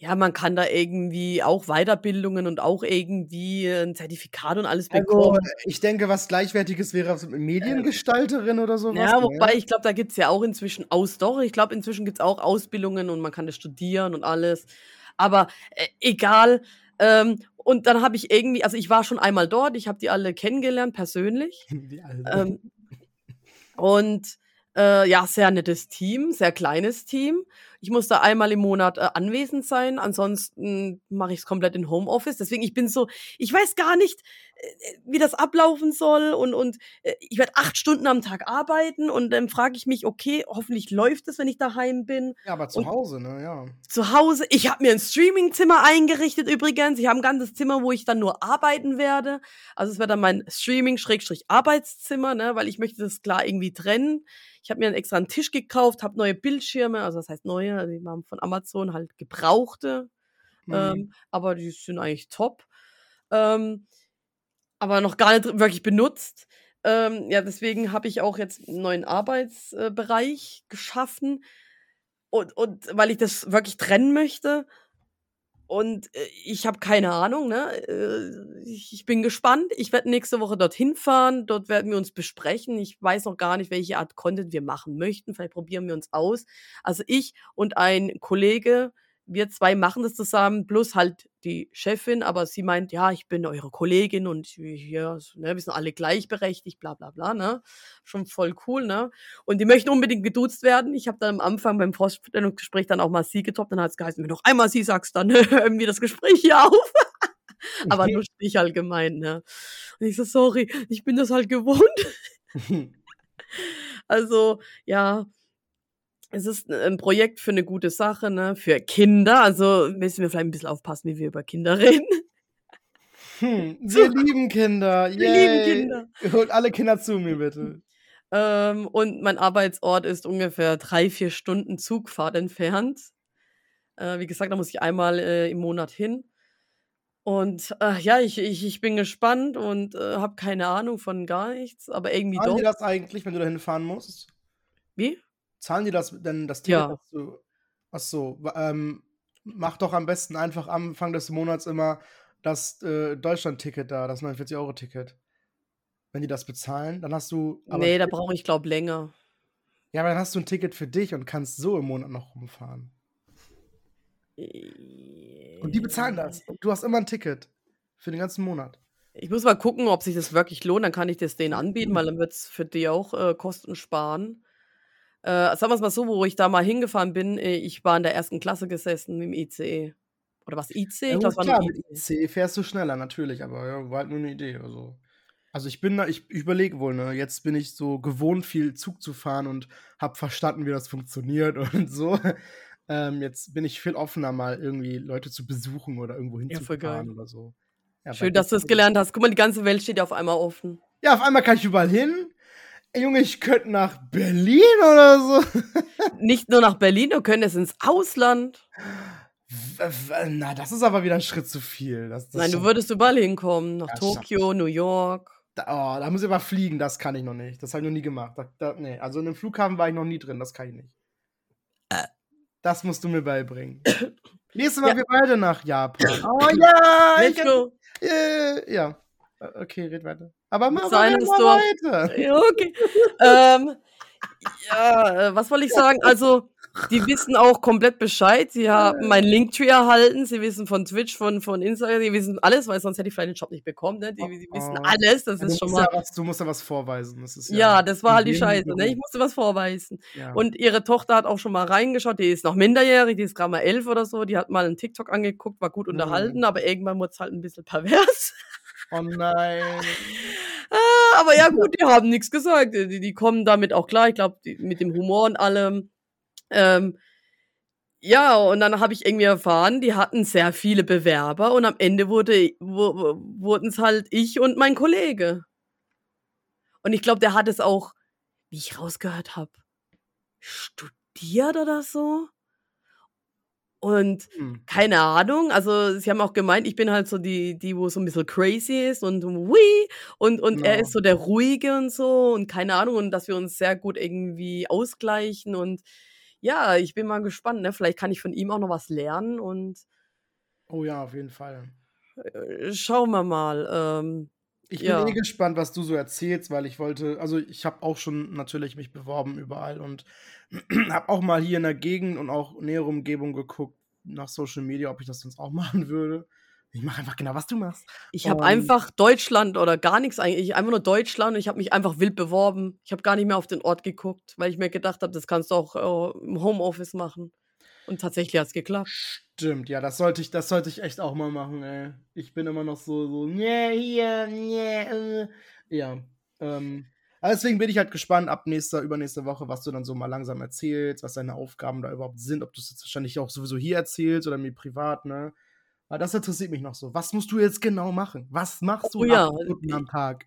Ja, man kann da irgendwie auch Weiterbildungen und auch irgendwie 'n Zertifikat und alles Also, bekommen. ich denke, was Gleichwertiges wäre Mediengestalterin oder so was, Ja, ne? wobei ich glaube, da gibt's ja auch inzwischen aus doch, ich glaube, inzwischen gibt's auch Ausbildungen und man kann das studieren und alles. Aber, äh, egal. Ähm, und dann habe ich irgendwie also, ich war schon einmal dort, ich habe die alle kennengelernt persönlich. Die alle. Ähm, und, äh, ja, sehr nettes Team, sehr kleines Team. Ich muss da einmal im Monat, äh, anwesend sein, ansonsten mache ich's komplett in Homeoffice. Deswegen, ich bin so ich weiß gar nicht, äh, wie das ablaufen soll und und, äh, ich werde 8 Stunden am Tag arbeiten und dann frage ich mich: „Okay, hoffentlich läuft es, wenn ich daheim bin.“ Ja, aber zu Und Hause, ne, ja. zu Hause ich habe mir 'n Streamingzimmer eingerichtet übrigens. Ich habe 'n ganzes Zimmer, wo ich dann nur arbeiten werde. Also, es wäre dann mein Streaming-Arbeitszimmer, ne, weil ich möchte das klar irgendwie trennen. Ich habe mir 'n extra 'n Tisch gekauft, habe neue Bildschirme also, was heißt neue, also, die waren von Amazon halt gebrauchte, Mhm. ähm, aber die sind eigentlich top. Ähm, aber noch gar nicht wirklich benutzt. Ähm, ja, deswegen habe ich auch jetzt 'n neuen Arbeits äh, Bereich geschaffen und und weil ich das wirklich trennen möchte. Und, äh, ich habe keine Ahnung, ne? Äh, ich bin gespannt. Ich werde nächste Woche dorthin fahren. Dort werden wir uns besprechen. Ich weiß noch gar nicht, welche Art Content wir machen möchten. Vielleicht probieren wir uns aus. Also, ich und ein Kollege, wir 2 machen das zusammen, plus halt die Chefin, aber sie meint: „Ja, ich bin eure Kollegin und ja, ne, wir sind alle gleichberechtigt, bla bla bla“, ne? Schon voll cool, ne? Und die möchten unbedingt geduzt werden. Ich habe dann am Anfang beim Vorstellungsgespräch dann auch mal sie getoppt, dann hat's geheißen: „Wenn du noch einmal sie sagst, dann hören wir das Gespräch hier auf.“ Aber lustig halt gemeint, ne? Und ich so: „Sorry, ich bin das halt gewohnt.“ Also, ja es ist 'n 'n Projekt für 'ne gute Sache, ne, für Kinder. Also, müssen wir vielleicht 'n bisschen aufpassen, wie wir über Kinder reden. Hm, wir lieben Kinder, Wir lieben. Kinder. Holt alle Kinder zu mir bitte. Ähm, und mein Arbeitsort ist ungefähr 3, 4 Stunden Zugfahrt entfernt. Äh, wie gesagt, da muss ich einmal, äh, im Monat hin. Und, äh, ja, ich ich ich bin gespannt und, äh, habe keine Ahnung von gar nichts, aber irgendwie die doch. das eigentlich, wenn du dahin fahren musst? Wie? Zahlen die das denn das Ticket, Ja. dass du ach so, w ähm, mach doch am besten einfach Anfang des Monats immer das, äh, Deutschlandticket da, das 49 €-Ticket. Wenn die das bezahlen, dann hast du aber Ne, da brauche ich, glaube, länger. Ja, aber dann hast du 'n Ticket für dich und kannst so im Monat noch rumfahren. Und die bezahlen das. Und du hast immer 'n Ticket für den ganzen Monat. Ich muss mal gucken, ob sich das wirklich lohnt, dann kann ich das denen anbieten, weil dann wird's für die auch, äh, Kosten sparen. Äh, sagen wir's mal so, wo ich da mal hingefahren bin, äh, ich war in der 1. Klasse gesessen im ICE. Oder war's IC? Ja Ich es war klar, mit IC. IC fährst du schneller natürlich, aber ja, war halt nur 'ne Idee, also Also ich bin da, ich überlege wohl, ne? Jetzt bin ich so gewohnt, viel Zug zu fahren und habe verstanden, wie das funktioniert und so. Ähm, jetzt bin ich viel offener, mal irgendwie Leute zu besuchen oder irgendwo Ja, hinzufahren oder so. Ja, Schön, dass du es gelernt hast. Guck mal, die ganze Welt steht ja auf einmal offen. Ja, auf einmal kann ich überall hin. Junge, ich könnte nach Berlin oder so. Nicht nur nach Berlin, wir können es ins Ausland. Na, das ist aber wieder ein Schritt zu viel. Das, das Nein, du würdest überall hinkommen. Nach Ja, Tokio, New York. Da, oh, da muss ich aber fliegen, das kann ich noch nicht. Das habe ich noch nie gemacht. Da, da, nee, also in einem Flughafen war ich noch nie drin, das kann ich nicht. Das musst du mir beibringen. Nächstes Mal Ja. wir beide nach Japan. Oh ja! Ich, äh, ja. Äh, Okay, red weiter. Aber mach mal weiter. Ja, okay. ähm, ja, äh, was wollte ich sagen? Also, die wissen auch komplett Bescheid. Sie haben meinen Linktree erhalten. Sie wissen von Twitch, von, von Instagram. Die wissen alles, weil sonst hätte ich vielleicht den Job nicht bekommen. Ne? Die, die wissen Oh. alles. Das Du ist musst, schon ja mal. was, du musst ja was vorweisen. Das ist ja, Ja, das war halt die Scheiße. Ne? Ich musste was vorweisen. Ja. Und ihre Tochter hat auch schon mal reingeschaut. Die ist noch minderjährig, die ist gerade mal elf oder so. Die hat mal einen TikTok angeguckt, war gut Mhm. unterhalten, aber irgendwann wurde es halt ein bisschen pervers. Oh nein. Ah, aber ja, gut, die haben nichts gesagt. Die, die kommen damit auch klar. Ich glaube, mit dem Humor und allem. Ähm, ja, und dann habe ich irgendwie erfahren, die hatten sehr viele Bewerber und am Ende wurde, wurden es halt ich und mein Kollege. Und ich glaube, der hat es auch, wie ich rausgehört habe, studiert oder so. Und Hm. keine Ahnung, also sie haben auch gemeint, ich bin halt so die, die, wo so ein bisschen crazy ist und wui und, und er Ja. ist so der Ruhige und so und keine Ahnung und dass wir uns sehr gut irgendwie ausgleichen und ja, ich bin mal gespannt, ne? Vielleicht kann ich von ihm auch noch was lernen und Oh ja, auf jeden Fall. äh, schauen wir mal. Ähm, Ich Ja. bin eh gespannt, was du so erzählst, weil ich wollte, also ich habe auch schon natürlich mich beworben überall und habe auch mal hier in der Gegend und auch nähere Umgebung geguckt nach Social Media, ob ich das sonst auch machen würde. Ich mache einfach genau, was du machst. ich habe einfach Deutschland oder gar nichts eigentlich, einfach nur Deutschland und ich habe mich einfach wild beworben. Ich habe gar nicht mehr auf den Ort geguckt, weil ich mir gedacht habe, das kannst du auch äh, im Homeoffice machen. Und tatsächlich hat es geklappt. Stimmt, ja, das sollte ich, das sollte ich echt auch mal machen, ey. Ich bin immer noch so, so, nee, hier, nee, äh. Ja. Ähm, aber deswegen bin ich halt gespannt ab nächster, übernächster Woche, was du dann so mal langsam erzählst, was deine Aufgaben da überhaupt sind, ob du es jetzt wahrscheinlich auch sowieso hier erzählst oder mir privat, ne? Aber das interessiert mich noch so. Was musst du jetzt genau machen? Was machst du Oh ja, am Tag?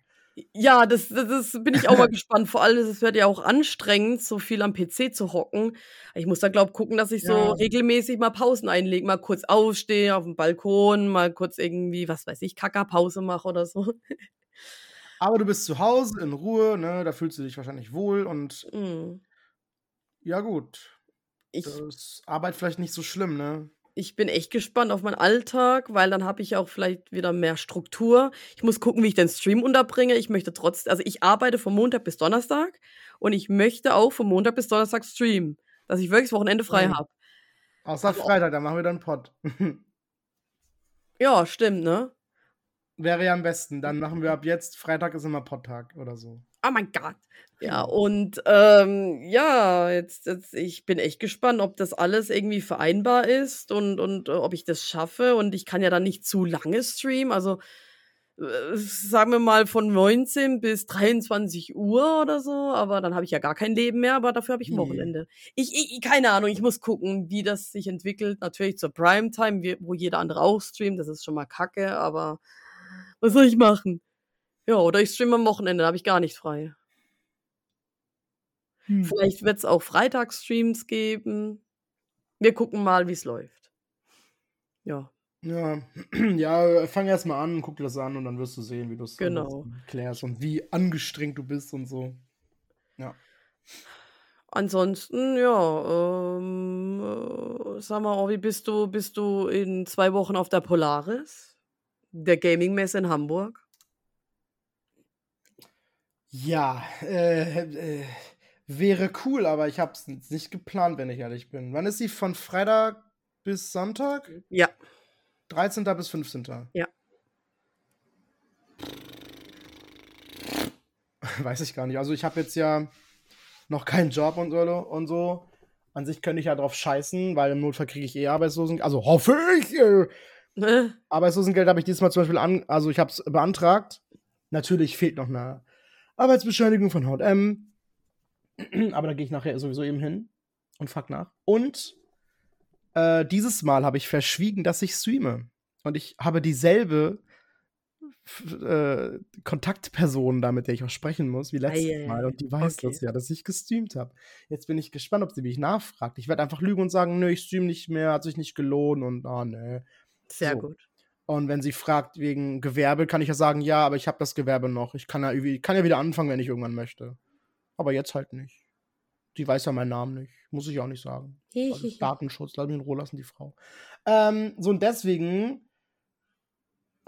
Ja, das, das, das bin ich auch mal gespannt. Vor allem, es wird ja auch anstrengend, so viel am PC zu hocken. Ich muss da, glaube gucken, dass ich so Ja. regelmäßig mal Pausen einlege, mal kurz aufstehe auf dem Balkon, mal kurz irgendwie, was weiß ich, Kackerpause mache oder so. Aber du bist zu Hause in Ruhe, ne? Da fühlst du dich wahrscheinlich wohl und Mm. ja, gut. Ich, Das ist Arbeit vielleicht nicht so schlimm, ne? Ich bin echt gespannt auf meinen Alltag, weil dann habe ich auch vielleicht wieder mehr Struktur. Ich muss gucken, wie ich den Stream unterbringe. Ich möchte trotzdem, also ich arbeite von Montag bis Donnerstag und ich möchte auch von Montag bis Donnerstag streamen, dass ich wirklich das Wochenende frei habe. Außer Freitag, dann machen wir dann Pod. Ja, stimmt, ne? Wäre ja am besten. Dann machen wir ab jetzt, Freitag ist immer Podtag oder so. Oh mein Gott. Ja, und ähm, ja, jetzt, jetzt, ich bin echt gespannt, ob das alles irgendwie vereinbar ist und, und äh, ob ich das schaffe. Und ich kann ja dann nicht zu lange streamen. Also äh, sagen wir mal von 19 bis 23 Uhr oder so, aber dann habe ich ja gar kein Leben mehr, aber dafür habe ich ein? Wochenende. Ich, ich, keine Ahnung, ich muss gucken, wie das sich entwickelt. Natürlich zur Primetime, wo jeder andere auch streamt, das ist schon mal kacke, aber was soll ich machen? Ja, oder ich streame am Wochenende, da habe ich gar nicht frei. Hm. Vielleicht wird es auch Freitagsstreams geben. Wir gucken mal, wie es läuft. Ja, Ja, ja, fang erst mal an, guck das an und dann wirst du sehen, wie du es Genau. klärst und wie angestrengt du bist und so. Ja. ansonsten, ja, ähm, äh, sag mal, Orvi, bist du, bist du in zwei Wochen auf der Polaris, der Gaming-Messe in Hamburg? Ja, äh, äh, wäre cool, aber ich hab's nicht geplant, wenn ich ehrlich bin. Wann ist sie? Von Freitag bis Sonntag? Ja, 13. bis 15. Ja. Weiß ich gar nicht. Also ich habe jetzt ja noch keinen Job und so, und so. An sich könnte ich ja drauf scheißen, weil im Notfall kriege ich eh Arbeitslosengeld. Also hoffe ich. Äh? Arbeitslosengeld habe ich dieses Mal zum Beispiel an, also ich habe es beantragt. Natürlich fehlt noch eine Arbeitsbescheinigung von H&M. Aber da gehe ich nachher sowieso eben hin und frag nach. Und äh, dieses Mal habe ich verschwiegen, dass ich streame. Und ich habe dieselbe äh, Kontaktperson da, mit der ich auch sprechen muss, wie letztes Ei, ei, Mal. Und die weiß Okay. das ja, dass ich gestreamt habe. Jetzt bin ich gespannt, ob sie mich nachfragt. Ich werde einfach lügen und sagen, nö, ich stream nicht mehr, hat sich nicht gelohnt und ah, nö. Sehr So. gut. Und wenn sie fragt wegen Gewerbe, kann ich ja sagen, ja, aber ich habe das Gewerbe noch. Ich kann ja, kann ja wieder anfangen, wenn ich irgendwann möchte. Aber jetzt halt nicht. Die weiß ja meinen Namen nicht. Muss ich auch nicht sagen. Datenschutz, lass mich in Ruhe lassen, die Frau. Ähm, so und deswegen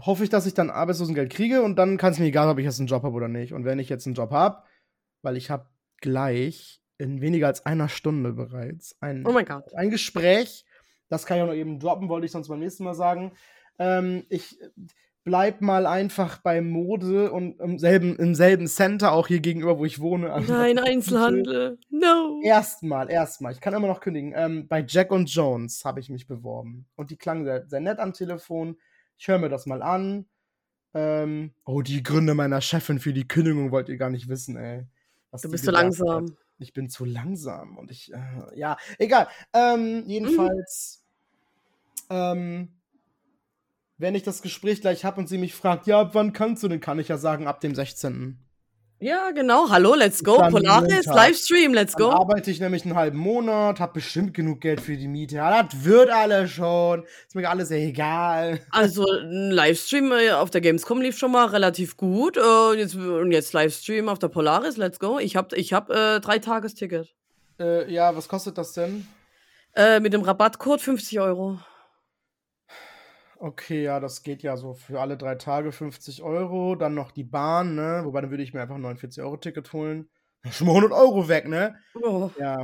hoffe ich, dass ich dann Arbeitslosengeld kriege und dann kann es mir egal, ob ich jetzt einen Job habe oder nicht. Und wenn ich jetzt einen Job habe, weil ich habe gleich in weniger als einer Stunde bereits ein, Oh mein Gott. ein Gespräch, das kann ich auch noch eben droppen, wollte ich sonst beim nächsten Mal sagen. Ähm, ich bleib mal einfach bei Mode und im selben, im selben Center, auch hier gegenüber, wo ich wohne. Nein. Einzelhandel. No. Erstmal, erstmal. Ich kann immer noch kündigen. Ähm, bei Jack und Jones habe ich mich beworben. Und die klangen sehr, sehr nett am Telefon. Ich höre mir das mal an. Ähm, oh, die Gründe meiner Chefin für die Kündigung wollt ihr gar nicht wissen, ey. Was Du bist zu gesagt langsam. Hat. Ich bin zu langsam und ich, äh, ja, egal. Ähm, jedenfalls, ähm, wenn ich das Gespräch gleich habe und sie mich fragt, ja, wann kannst du denn, kann ich ja sagen, ab dem 16. Ja, genau. Hallo, let's go. Dann Polaris. Livestream, let's Dann go. arbeite ich nämlich einen halben Monat, hab bestimmt genug Geld für die Miete. Ja, das wird alles schon. Ist mir alles egal. Also, ein Livestream äh, auf der Gamescom lief schon mal relativ gut. Äh, jetzt, und jetzt Livestream auf der Polaris, let's go. Ich hab, ich hab äh, drei Tagesticket. Äh, ja, was kostet das denn? Äh, mit dem Rabattcode 50 Euro. Okay, ja, das geht ja so für alle drei Tage 50 Euro. Dann noch die Bahn, ne? Wobei, dann würde ich mir einfach ein 49-Euro-Ticket holen. Schon mal 100 Euro weg, ne? Oh. Ja.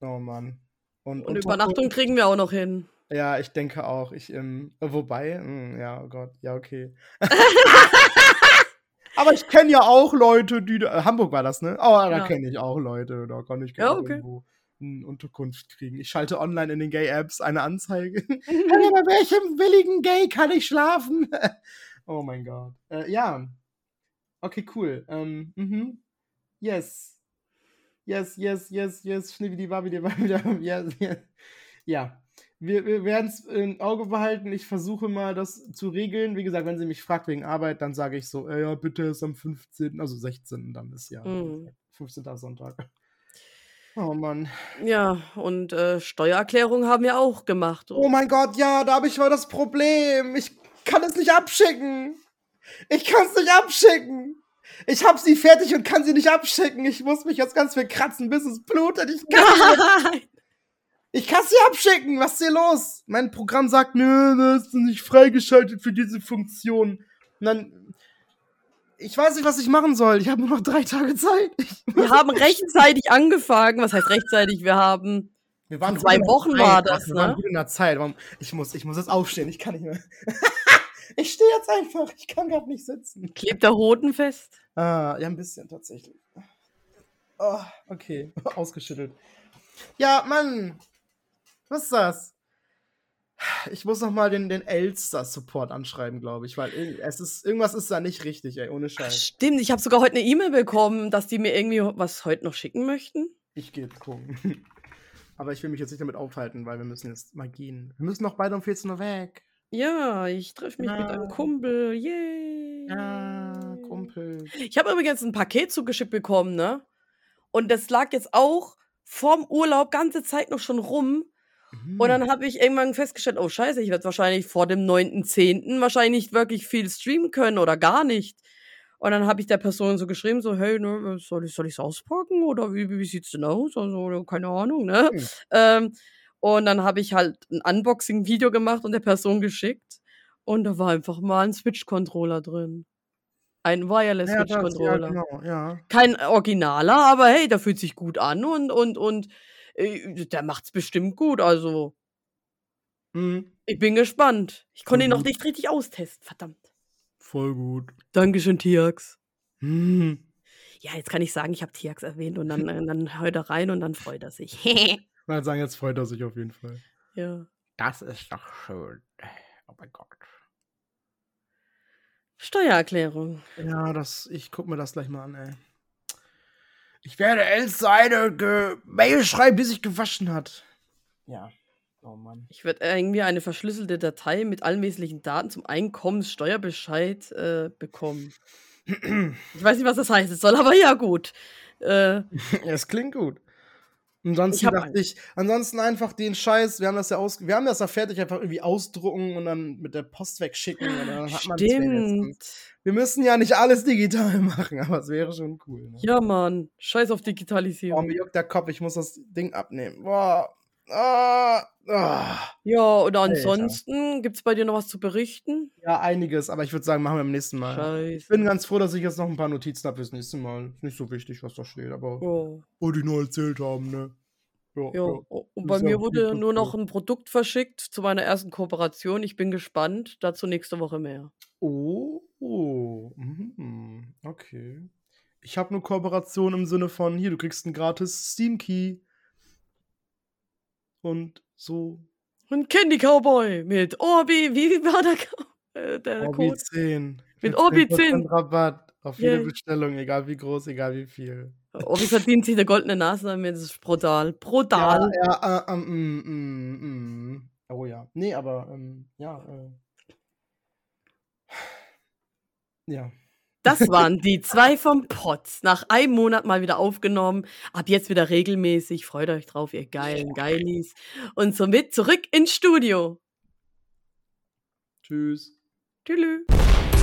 Oh Mann. Und, Und Übernachtung kriegen wir auch noch hin. Ja, ich denke auch. Ich, ähm, äh, wobei, mh, ja, oh Gott, ja, okay. Aber ich kenne ja auch Leute, die. Da, äh, Hamburg war das, ne? Oh, da Ja. kenne ich auch Leute. Da kann ich Ja, gerne okay. irgendwo Unterkunft kriegen. Ich schalte online in den Gay-Apps eine Anzeige. hey, bei welchem billigen Gay kann ich schlafen? oh mein Gott. Äh, ja. Okay, cool. Ähm, mhm. Yes. Yes, yes, yes, yes. Schnibbidi, babidi, babidi, yes, yes. Ja. Wir, wir werden es im Auge behalten. Ich versuche mal, das zu regeln. Wie gesagt, wenn sie mich fragt wegen Arbeit, dann sage ich so, äh, ja, bitte ist am 15., also 16. dann ist ja. Mhm. 15. Sonntag. Oh Mann. Ja, und äh, Steuererklärung haben wir auch gemacht. Oh mein Gott, ja, da habe ich mal das Problem. Ich kann es nicht abschicken. Ich kann es nicht abschicken. Ich habe sie fertig und kann sie nicht abschicken. Ich muss mich jetzt ganz viel kratzen, bis es blutet. Ich kann, Nein. ich kann sie abschicken. Was ist hier los? Mein Programm sagt, nö, das ist nicht freigeschaltet für diese Funktion. Und dann, ich weiß nicht, was ich machen soll. Ich habe nur noch drei Tage Zeit. Wir haben rechtzeitig angefangen. Was heißt rechtzeitig? Wir haben. wir waren zwei Wochen war das, Wir waren ne? gut in der Zeit. Ich muss, ich muss jetzt aufstehen. Ich kann nicht mehr. ich stehe jetzt einfach. Ich kann gerade nicht sitzen. Klebt der Hoden fest? Ah, ja, ein bisschen tatsächlich. Oh, okay, ausgeschüttelt. Ja, Mann. Was ist das? Ich muss noch mal den, den Elster-Support anschreiben, glaube ich, weil es ist, irgendwas ist da nicht richtig, ey, ohne Ach, Scheiß. stimmt, ich habe sogar heute eine E-Mail bekommen, dass die mir irgendwie was heute noch schicken möchten. Ich gehe jetzt gucken. Aber ich will mich jetzt nicht damit aufhalten, weil wir müssen jetzt mal gehen. Wir müssen noch beide um 14 Uhr weg. Ja, ich treffe mich mit Ja. einem Kumpel. Yay. Ja, Kumpel. Ich habe übrigens ein Paket zugeschickt bekommen, ne? Und das lag jetzt auch vorm Urlaub ganze Zeit noch schon rum. Und dann habe ich irgendwann festgestellt, oh scheiße, ich werde wahrscheinlich vor dem 9.10. wahrscheinlich nicht wirklich viel streamen können oder gar nicht. Und dann habe ich der Person so geschrieben, so, hey, ne, soll ich soll ich's auspacken oder wie, wie, sieht's denn aus? Also, keine Ahnung, ne? Hm. Ähm, und dann habe ich halt ein Unboxing-Video gemacht und der Person geschickt. Und da war einfach mal ein Switch-Controller drin. Ein Wireless ja, das, ja, Switch-Controller. genau, ja. Kein Originaler, aber hey, der fühlt sich gut an und, und, und äh, der macht's bestimmt gut. Also, Hm, ich bin gespannt. Ich konnte ihn noch Mhm. nicht richtig austesten, verdammt. voll gut. Dankeschön, Tiax. Hm. Ja, jetzt kann ich sagen, ich habe Tiax erwähnt und dann, äh, dann hört er rein und dann freut er sich. Mal sagen, jetzt freut er sich auf jeden Fall. ja. Das ist doch schön. Oh mein Gott. Steuererklärung. Ja, das, ich guck mir das gleich mal an, ey. Ich werde Elsa eine Mail schreiben, bis sich gewaschen hat. Ja. Oh Mann. Ich werde irgendwie eine verschlüsselte Datei mit allen wesentlichen Daten zum Einkommenssteuerbescheid äh, bekommen. ich weiß nicht, was das heißt. Es soll aber ja gut. Äh, es klingt gut. Ansonsten ich dachte ich, ansonsten einfach den Scheiß, wir haben das ja aus, wir haben das ja fertig, einfach irgendwie ausdrucken und dann mit der Post wegschicken. Und dann hat Stimmt. Wir müssen ja nicht alles digital machen, aber es wäre schon cool. Ne? Ja, Mann. Scheiß auf Digitalisierung. Oh, mir juckt der Kopf, ich muss das Ding abnehmen. Boah. Ah, ah. Ja, oder ansonsten gibt es bei dir noch was zu berichten? Ja, einiges, aber ich würde sagen, machen wir beim nächsten Mal. Scheiße. Ich bin ganz froh, dass ich jetzt noch ein paar Notizen habe fürs nächste Mal. Ist nicht so wichtig, was da steht, aber oh. wollte ich nur erzählt haben, ne? Ja, ja. ja. Und bei mir wurde nur noch ein Produkt verschickt zu meiner ersten Kooperation. Ich bin gespannt. Dazu nächste Woche mehr. Oh, oh. Mhm. okay. Ich habe eine Kooperation im Sinne von, hier, du kriegst einen gratis Steam Key und so. Und Candy Cowboy mit Orbi, wie war der, äh, der Orbi Code? 10. Mit Orbi 10. Rabatt auf jede yeah. Bestellung, egal wie groß, egal wie viel. Orbi verdient sich eine goldene Nase damit, das ist brutal. Brutal. Ja, ja äh, ähm, mm, mm, mm. Oh ja. Nee, aber, ähm, ja, äh. Ja. Das waren die zwei vom Potz. Nach einem Monat mal wieder aufgenommen. Ab jetzt wieder regelmäßig. Freut euch drauf, ihr geilen Geilis. Und somit zurück ins Studio. Tschüss. Tschüss.